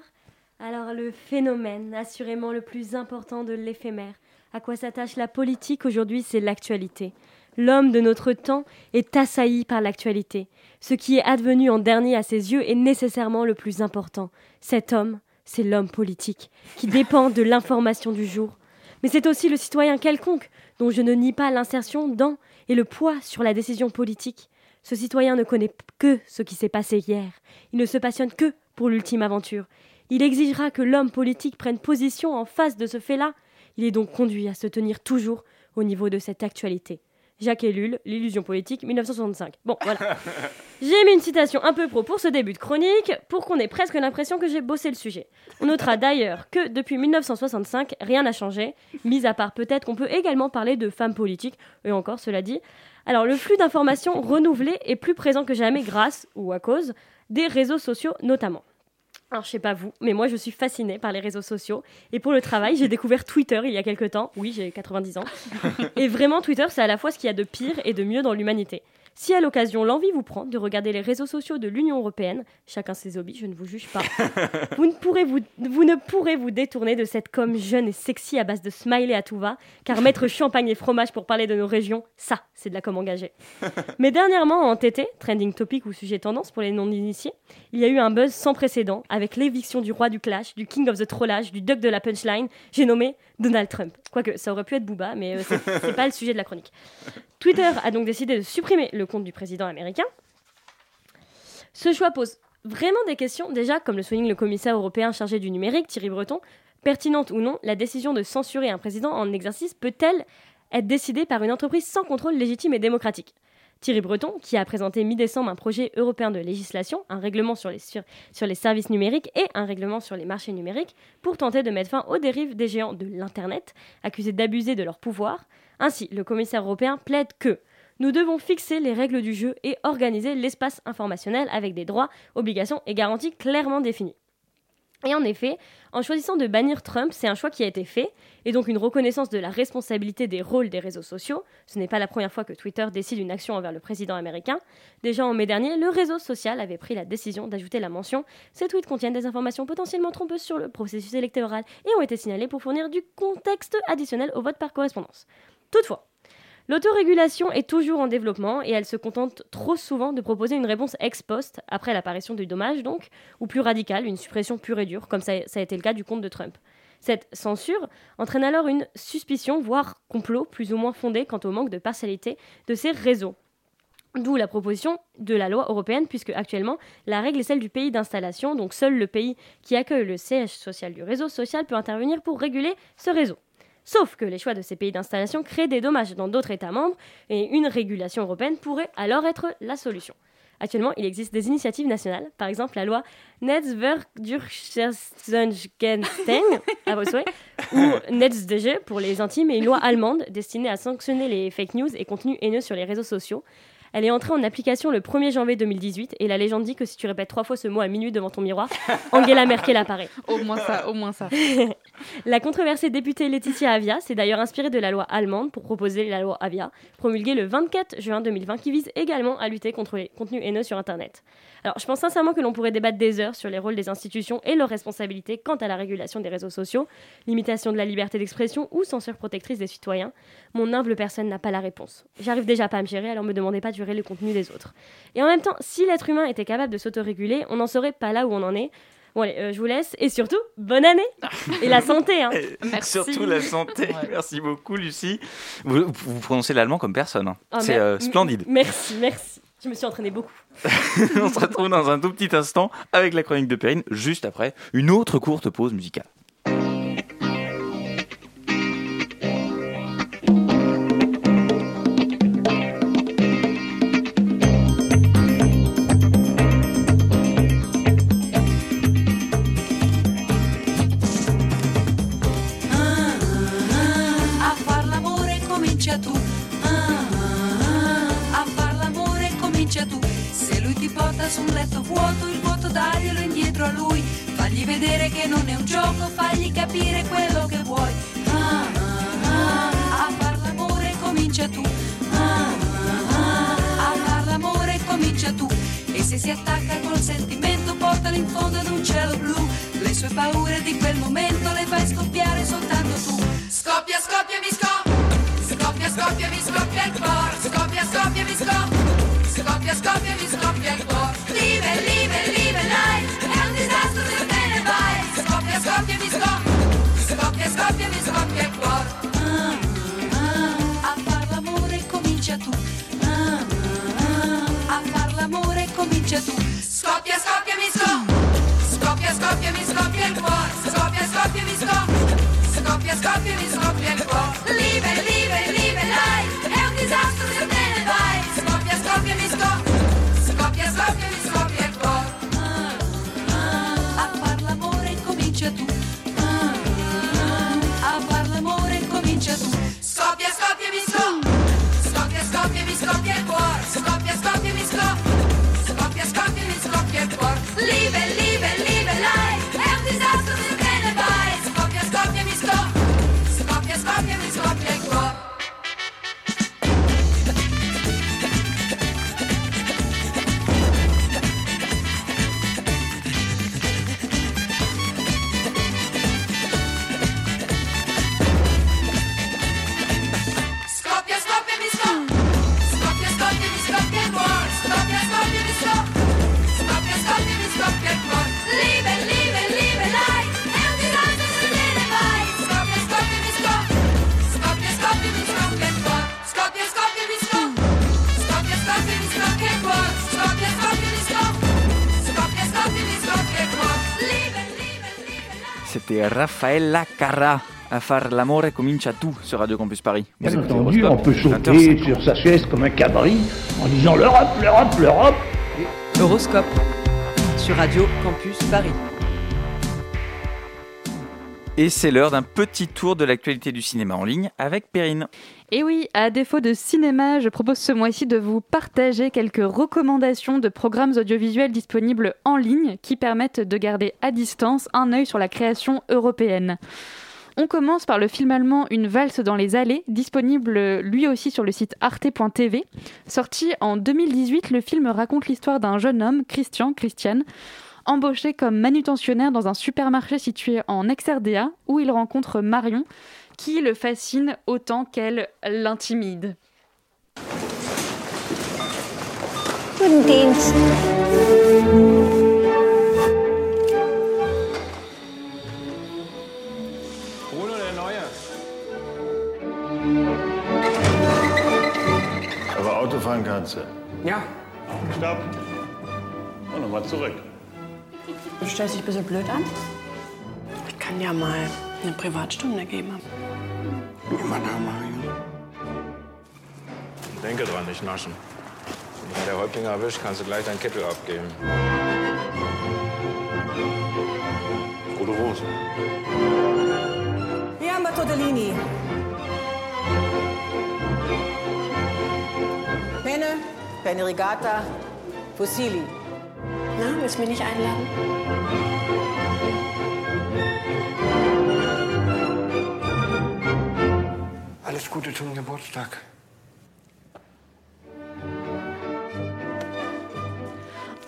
Alors le phénomène, assurément le plus important de l'éphémère, à quoi s'attache la politique aujourd'hui, c'est l'actualité. L'homme de notre temps est assailli par l'actualité. Ce qui est advenu en dernier à ses yeux est nécessairement le plus important. Cet homme, c'est l'homme politique, qui dépend de l'information du jour. Mais c'est aussi le citoyen quelconque, dont je ne nie pas l'insertion dans et le poids sur la décision politique. Ce citoyen ne connaît que ce qui s'est passé hier. Il ne se passionne que pour l'ultime aventure. Il exigera que l'homme politique prenne position en face de ce fait-là. Il est donc conduit à se tenir toujours au niveau de cette actualité. Jacques Ellul, L'illusion politique, 1965. Bon, voilà. J'ai mis une citation un peu pro pour ce début de chronique, pour qu'on ait presque l'impression que j'ai bossé le sujet. On notera d'ailleurs que depuis 1965, rien n'a changé, mis à part peut-être qu'on peut également parler de femmes politiques, et encore, cela dit. Alors, le flux d'informations renouvelé est plus présent que jamais grâce, ou à cause, des réseaux sociaux notamment. Alors, je sais pas vous, mais moi, je suis fascinée par les réseaux sociaux. Et pour le travail, j'ai découvert Twitter il y a quelques temps. Oui, j'ai 90 ans. Et vraiment, Twitter, c'est à la fois ce qu'il y a de pire et de mieux dans l'humanité. Si à l'occasion l'envie vous prend de regarder les réseaux sociaux de l'Union européenne, chacun ses hobbies, je ne vous juge pas, vous, ne pourrez vous, vous ne pourrez vous détourner de cette com jeune et sexy à base de smiley à tout va, car mettre champagne et fromage pour parler de nos régions, ça, c'est de la com engagée. Mais dernièrement, en TT, trending topic ou sujet tendance pour les non-initiés, il y a eu un buzz sans précédent avec l'éviction du roi du clash, du king of the trollage, du duck de la punchline, j'ai nommé Donald Trump. Quoique, ça aurait pu être Booba, mais euh, c'est c'est pas le sujet de la chronique. Twitter a donc décidé de supprimer le compte du président américain. Ce choix pose vraiment des questions, déjà, comme le souligne le commissaire européen chargé du numérique, Thierry Breton, pertinente ou non, la décision de censurer un président en exercice peut-elle être décidée par une entreprise sans contrôle légitime et démocratique? Thierry Breton, qui a présenté mi-décembre un projet européen de législation, un règlement sur les, services numériques et un règlement sur les marchés numériques, pour tenter de mettre fin aux dérives des géants de l'Internet, accusés d'abuser de leur pouvoir. Ainsi, le commissaire européen plaide que nous devons fixer les règles du jeu et organiser l'espace informationnel avec des droits, obligations et garanties clairement définis. Et en effet, en choisissant de bannir Trump, c'est un choix qui a été fait, et donc une reconnaissance de la responsabilité des rôles des réseaux sociaux. Ce n'est pas la première fois que Twitter décide une action envers le président américain. Déjà en mai dernier, le réseau social avait pris la décision d'ajouter la mention Ces tweets contiennent des informations potentiellement trompeuses sur le processus électoral et ont été signalés pour fournir du contexte additionnel au vote par correspondance. Toutefois, L'autorégulation est toujours en développement et elle se contente trop souvent de proposer une réponse ex post, après l'apparition du dommage donc, ou plus radicale, une suppression pure et dure, comme ça, a été le cas du compte de Trump. Cette censure entraîne alors une suspicion, voire complot, plus ou moins fondé quant au manque de partialité de ces réseaux. D'où la proposition de la loi européenne, puisque actuellement, la règle est celle du pays d'installation, donc seul le pays qui accueille le siège social du réseau social peut intervenir pour réguler ce réseau. Sauf que les choix de ces pays d'installation créent des dommages dans d'autres États membres, et une régulation européenne pourrait alors être la solution. Actuellement, il existe des initiatives nationales, par exemple la loi Netzwerkdurchsetzungsgesetz à vos souhaits, ou NetzDG pour les intimes, et une loi allemande destinée à sanctionner les fake news et contenus haineux sur les réseaux sociaux. Elle est entrée en application le 1er janvier 2018 et la légende dit que si tu répètes trois fois ce mot à minuit devant ton miroir, Angela Merkel apparaît. Au moins ça, au moins ça. la controversée députée Laetitia Avia s'est d'ailleurs inspirée de la loi allemande pour proposer la loi Avia, promulguée le 24 juin 2020, qui vise également à lutter contre les contenus haineux sur Internet. Alors, je pense sincèrement que l'on pourrait débattre des heures sur les rôles des institutions et leurs responsabilités quant à la régulation des réseaux sociaux, limitation de la liberté d'expression ou censure protectrice des citoyens. Mon humble personne n'a pas la réponse. J'arrive déjà pas à me gérer, alors me demandez pas de gérer le contenu des autres. Et en même temps, si l'être humain était capable de s'autoréguler, on n'en serait pas là où on en est. Bon, allez, euh, je vous laisse. Et surtout, bonne année Et la santé, hein Merci. Surtout la santé. Merci beaucoup, Lucie. Vous, vous prononcez l'allemand comme personne. hein. Oh, C'est euh, splendide. Merci, merci. Je me suis entraînée beaucoup. On se retrouve dans un tout petit instant avec la chronique de Perrine, juste après une autre courte pause musicale. Attacca col sentimento, portalo in fondo ad un cielo blu. Le sue paure di quel momento le fai scoppiare soltanto tu. Scoppia, scoppia, mi scoppia. Scoppia, scoppia, mi scoppia il cuore. Scoppia, scoppia, mi scoppia. Scoppia, scoppia, mi scoppia il cuore. Live, live, live, Kaffee bis auf den Kopf, Raffaella Carra. À faire l'amore comincia tu sur Radio Campus Paris. Bien entendu, on peut sauter 20h50. sur sa chaise comme un cabri en disant l'Europe, l'Europe, l'Europe. Horoscope sur Radio Campus Paris. Et c'est l'heure d'un petit tour de l'actualité du cinéma en ligne avec Perrine. Et oui, à défaut de cinéma, je propose ce mois-ci de vous partager quelques recommandations de programmes audiovisuels disponibles en ligne qui permettent de garder à distance un œil sur la création européenne. On commence par le film allemand Une valse dans les allées, disponible lui aussi sur le site arte.tv. Sorti en 2018, le film raconte l'histoire d'un jeune homme, Christian, Christian, embauché comme manutentionnaire dans un supermarché situé en ex-RDA où il rencontre Marion qui le fascine autant qu'elle l'intimide. Du stellst dich ein bisschen blöd an? Ich kann ja mal eine Privatstunde geben. Immer da, Mario. Denke dran, nicht naschen. Wenn der Häuptling erwischt, kannst du gleich deinen Kittel abgeben. Gute Hose. Gamba Tortellini. Penne, Penne Rigata, Fusilli. Na, willst du mich nicht einladen? Alles Gute zum Geburtstag.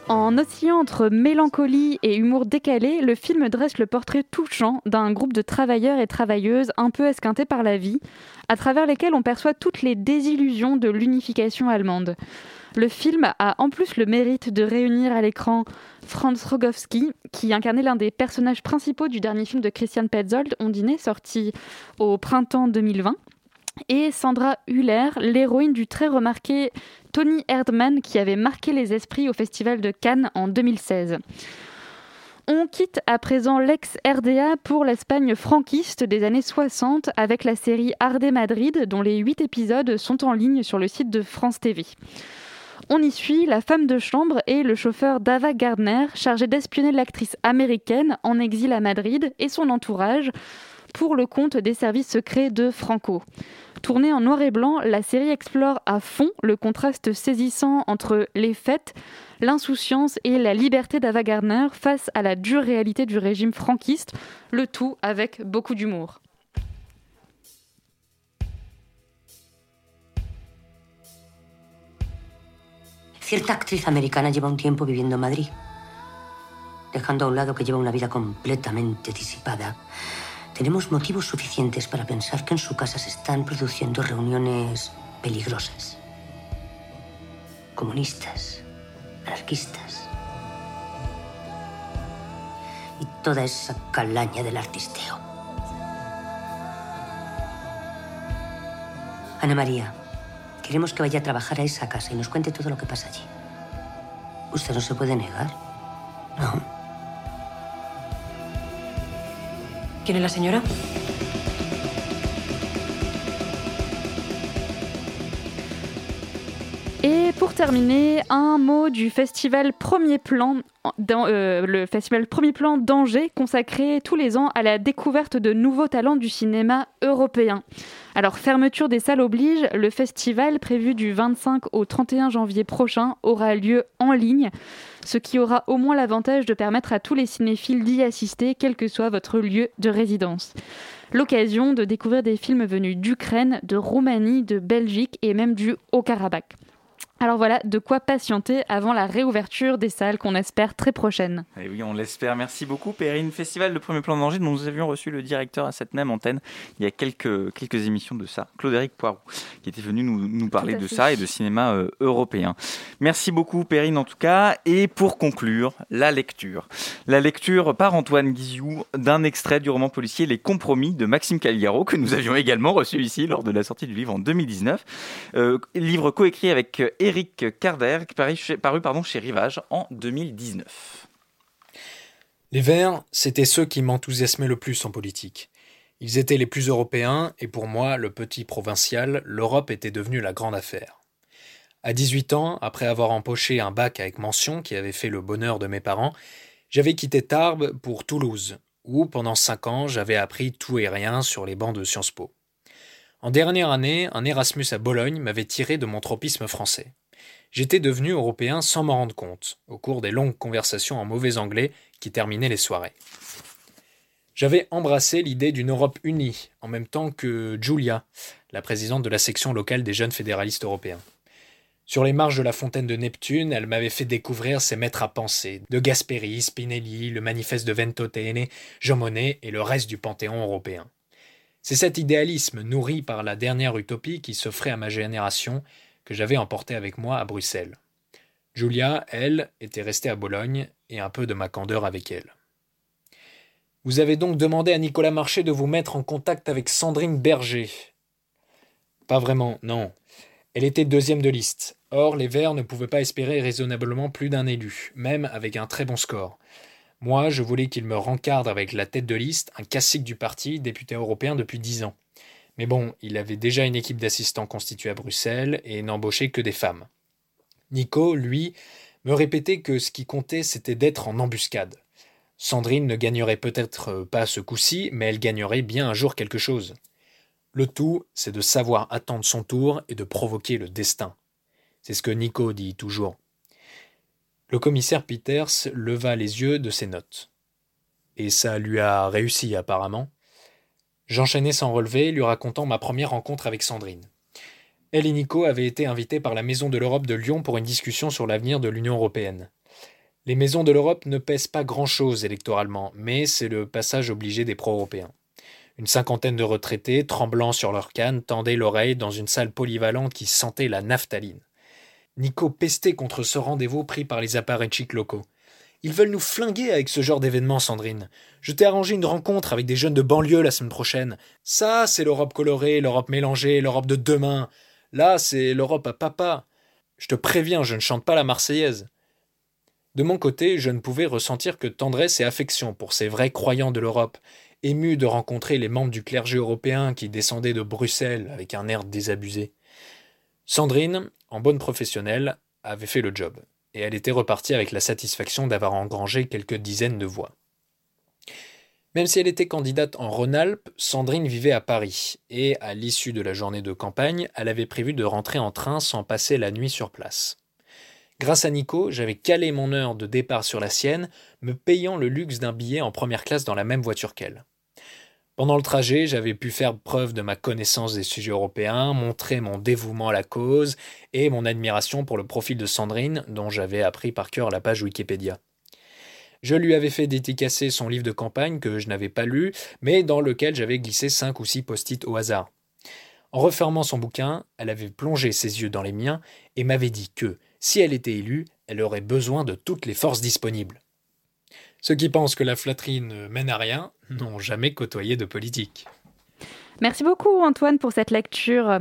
En oscillant entre mélancolie et humour décalé, le film dresse le portrait touchant d'un groupe de travailleurs et travailleuses un peu esquintés par la vie, à travers lesquels on perçoit toutes les désillusions de l'unification allemande. Le film a en plus le mérite de réunir à l'écran Franz Rogowski, qui incarnait l'un des personnages principaux du dernier film de Christian Petzold, Ondine, sorti au printemps 2020 et Sandra Hüller, l'héroïne du très remarqué Tony Erdmann qui avait marqué les esprits au Festival de Cannes en 2016. On quitte à présent l'ex-RDA pour l'Espagne franquiste des années 60 avec la série Ardé Madrid dont les 8 épisodes sont en ligne sur le site de France TV. On y suit la femme de chambre et le chauffeur Dava Gardner, chargé d'espionner l'actrice américaine en exil à Madrid et son entourage pour le compte des services secrets de Franco. Tournée en noir et blanc, la série explore à fond le contraste saisissant entre les fêtes, l'insouciance et la liberté d'Ava Gardner face à la dure réalité du régime franquiste, le tout avec beaucoup d'humour. Cierta actriz americana lleva un tiempo viviendo en Madrid, dejando a un lado que lleva una vida completamente disipada. Tenemos motivos suficientes para pensar que en su casa se están produciendo reuniones peligrosas. Comunistas, anarquistas. Y toda esa calaña del artisteo. Ana María, queremos que vaya a trabajar a esa casa y nos cuente todo lo que pasa allí. Usted no se puede negar. No. ¿Quién es la señora? Et pour terminer, un mot du festival Premier Plan, euh, le festival Premier Plan d'Angers, consacré tous les ans à la découverte de nouveaux talents du cinéma européen. Alors, fermeture des salles oblige, le festival, prévu du 25 au 31 janvier prochain, aura lieu en ligne, ce qui aura au moins l'avantage de permettre à tous les cinéphiles d'y assister, quel que soit votre lieu de résidence. L'occasion de découvrir des films venus d'Ukraine, de Roumanie, de Belgique et même du Haut-Karabakh. Alors voilà, de quoi patienter avant la réouverture des salles qu'on espère très prochaine. Et oui, on l'espère. Merci beaucoup, Perrine. Festival de Premier Plan d'Angers, dont nous avions reçu le directeur à cette même antenne il y a quelques, quelques émissions de ça, Claude-Éric Poirot, qui était venu nous, nous parler de fait. ça et de cinéma euh, européen. Merci beaucoup, Perrine, en tout cas. Et pour conclure, la lecture. La lecture par Antoine Guizou d'un extrait du roman policier Les Compromis de Maxime Calgaro, que nous avions également reçu ici lors de la sortie du livre en 2019. Euh, livre coécrit avec euh, Éric Carder, paru, chez, Rivage en 2019. Les Verts, c'étaient ceux qui m'enthousiasmaient le plus en politique. Ils étaient les plus européens, et pour moi, le petit provincial, l'Europe était devenue la grande affaire. À 18 ans, après avoir empoché un bac avec mention qui avait fait le bonheur de mes parents, j'avais quitté Tarbes pour Toulouse, où pendant 5 ans j'avais appris tout et rien sur les bancs de Sciences Po. En dernière année, un Erasmus à Bologne m'avait tiré de mon tropisme français. J'étais devenu européen sans m'en rendre compte, au cours des longues conversations en mauvais anglais qui terminaient les soirées. J'avais embrassé l'idée d'une Europe unie, en même temps que Julia, la présidente de la section locale des jeunes fédéralistes européens. Sur les marges de la fontaine de Neptune, elle m'avait fait découvrir ses maîtres à penser, de Gasperi, Spinelli, le manifeste de Ventotene, Jean Monnet et le reste du panthéon européen. C'est cet idéalisme nourri par la dernière utopie qui s'offrait à ma génération que j'avais emporté avec moi à Bruxelles. Julia, elle, était restée à Bologne et un peu de ma candeur avec elle. Vous avez donc demandé à Nicolas Marché de vous mettre en contact avec Sandrine Berger. Pas vraiment, non. Elle était deuxième de liste. Or, les Verts ne pouvaient pas espérer raisonnablement plus d'un élu, même avec un très bon score. Moi, je voulais qu'il me rencadre avec la tête de liste, un classique du parti, député européen depuis dix ans. Mais bon, il avait déjà une équipe d'assistants constituée à Bruxelles et n'embauchait que des femmes. Nico, lui, me répétait que ce qui comptait, c'était d'être en embuscade. Sandrine ne gagnerait peut-être pas ce coup-ci, mais elle gagnerait bien un jour quelque chose. Le tout, c'est de savoir attendre son tour et de provoquer le destin. C'est ce que Nico dit toujours. Le commissaire Peters leva les yeux de ses notes. Et ça lui a réussi apparemment. J'enchaînais sans relever, lui racontant ma première rencontre avec Sandrine. Elle et Nico avaient été invités par la Maison de l'Europe de Lyon pour une discussion sur l'avenir de l'Union européenne. Les maisons de l'Europe ne pèsent pas grand-chose électoralement, mais c'est le passage obligé des pro-européens. Une cinquantaine de retraités, tremblant sur leur canne, tendaient l'oreille dans une salle polyvalente qui sentait la naphtaline. Nico pestait contre ce rendez-vous pris par les apparatchiks locaux. Ils veulent nous flinguer avec ce genre d'événement, Sandrine. Je t'ai arrangé une rencontre avec des jeunes de banlieue la semaine prochaine. Ça, c'est l'Europe colorée, l'Europe mélangée, l'Europe de demain. Là, c'est l'Europe à papa. Je te préviens, je ne chante pas la Marseillaise. De mon côté, je ne pouvais ressentir que tendresse et affection pour ces vrais croyants de l'Europe, émus de rencontrer les membres du clergé européen qui descendaient de Bruxelles avec un air désabusé. Sandrine, en bonne professionnelle, avait fait le job, et elle était repartie avec la satisfaction d'avoir engrangé quelques dizaines de voix. Même si elle était candidate en Rhône-Alpes, Sandrine vivait à Paris, et à l'issue de la journée de campagne, elle avait prévu de rentrer en train sans passer la nuit sur place. Grâce à Nico, j'avais calé mon heure de départ sur la sienne, me payant le luxe d'un billet en première classe dans la même voiture qu'elle. Pendant le trajet, j'avais pu faire preuve de ma connaissance des sujets européens, montrer mon dévouement à la cause et mon admiration pour le profil de Sandrine, dont j'avais appris par cœur la page Wikipédia. Je lui avais fait dédicacer son livre de campagne que je n'avais pas lu, mais dans lequel j'avais glissé cinq ou six post-it au hasard. En refermant son bouquin, elle avait plongé ses yeux dans les miens et m'avait dit que, si elle était élue, elle aurait besoin de toutes les forces disponibles. Ceux qui pensent que la flatterie ne mène à rien n'ont jamais côtoyé de politique. Merci beaucoup Antoine pour cette lecture.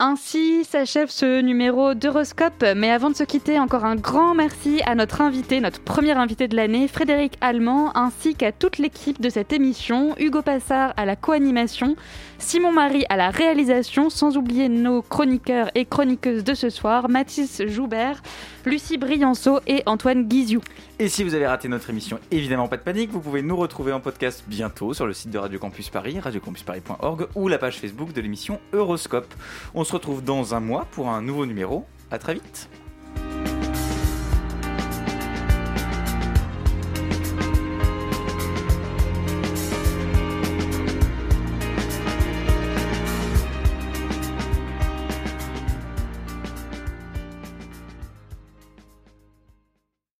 Ainsi s'achève ce numéro d'Euroscope, mais avant de se quitter, encore un grand merci à notre invité, notre premier invité de l'année, Frédéric Allemand, ainsi qu'à toute l'équipe de cette émission, Hugo Passard à la co-animation, Simon Marie à la réalisation, sans oublier nos chroniqueurs et chroniqueuses de ce soir, Mathis Joubert, Lucie Brianceau et Antoine Guiziou. Et si vous avez raté notre émission, évidemment pas de panique, vous pouvez nous retrouver en podcast bientôt sur le site de Radio Campus Paris, radiocampusparis.org ou la page Facebook de l'émission Euroscope. On se retrouve dans un mois pour un nouveau numéro. À très vite.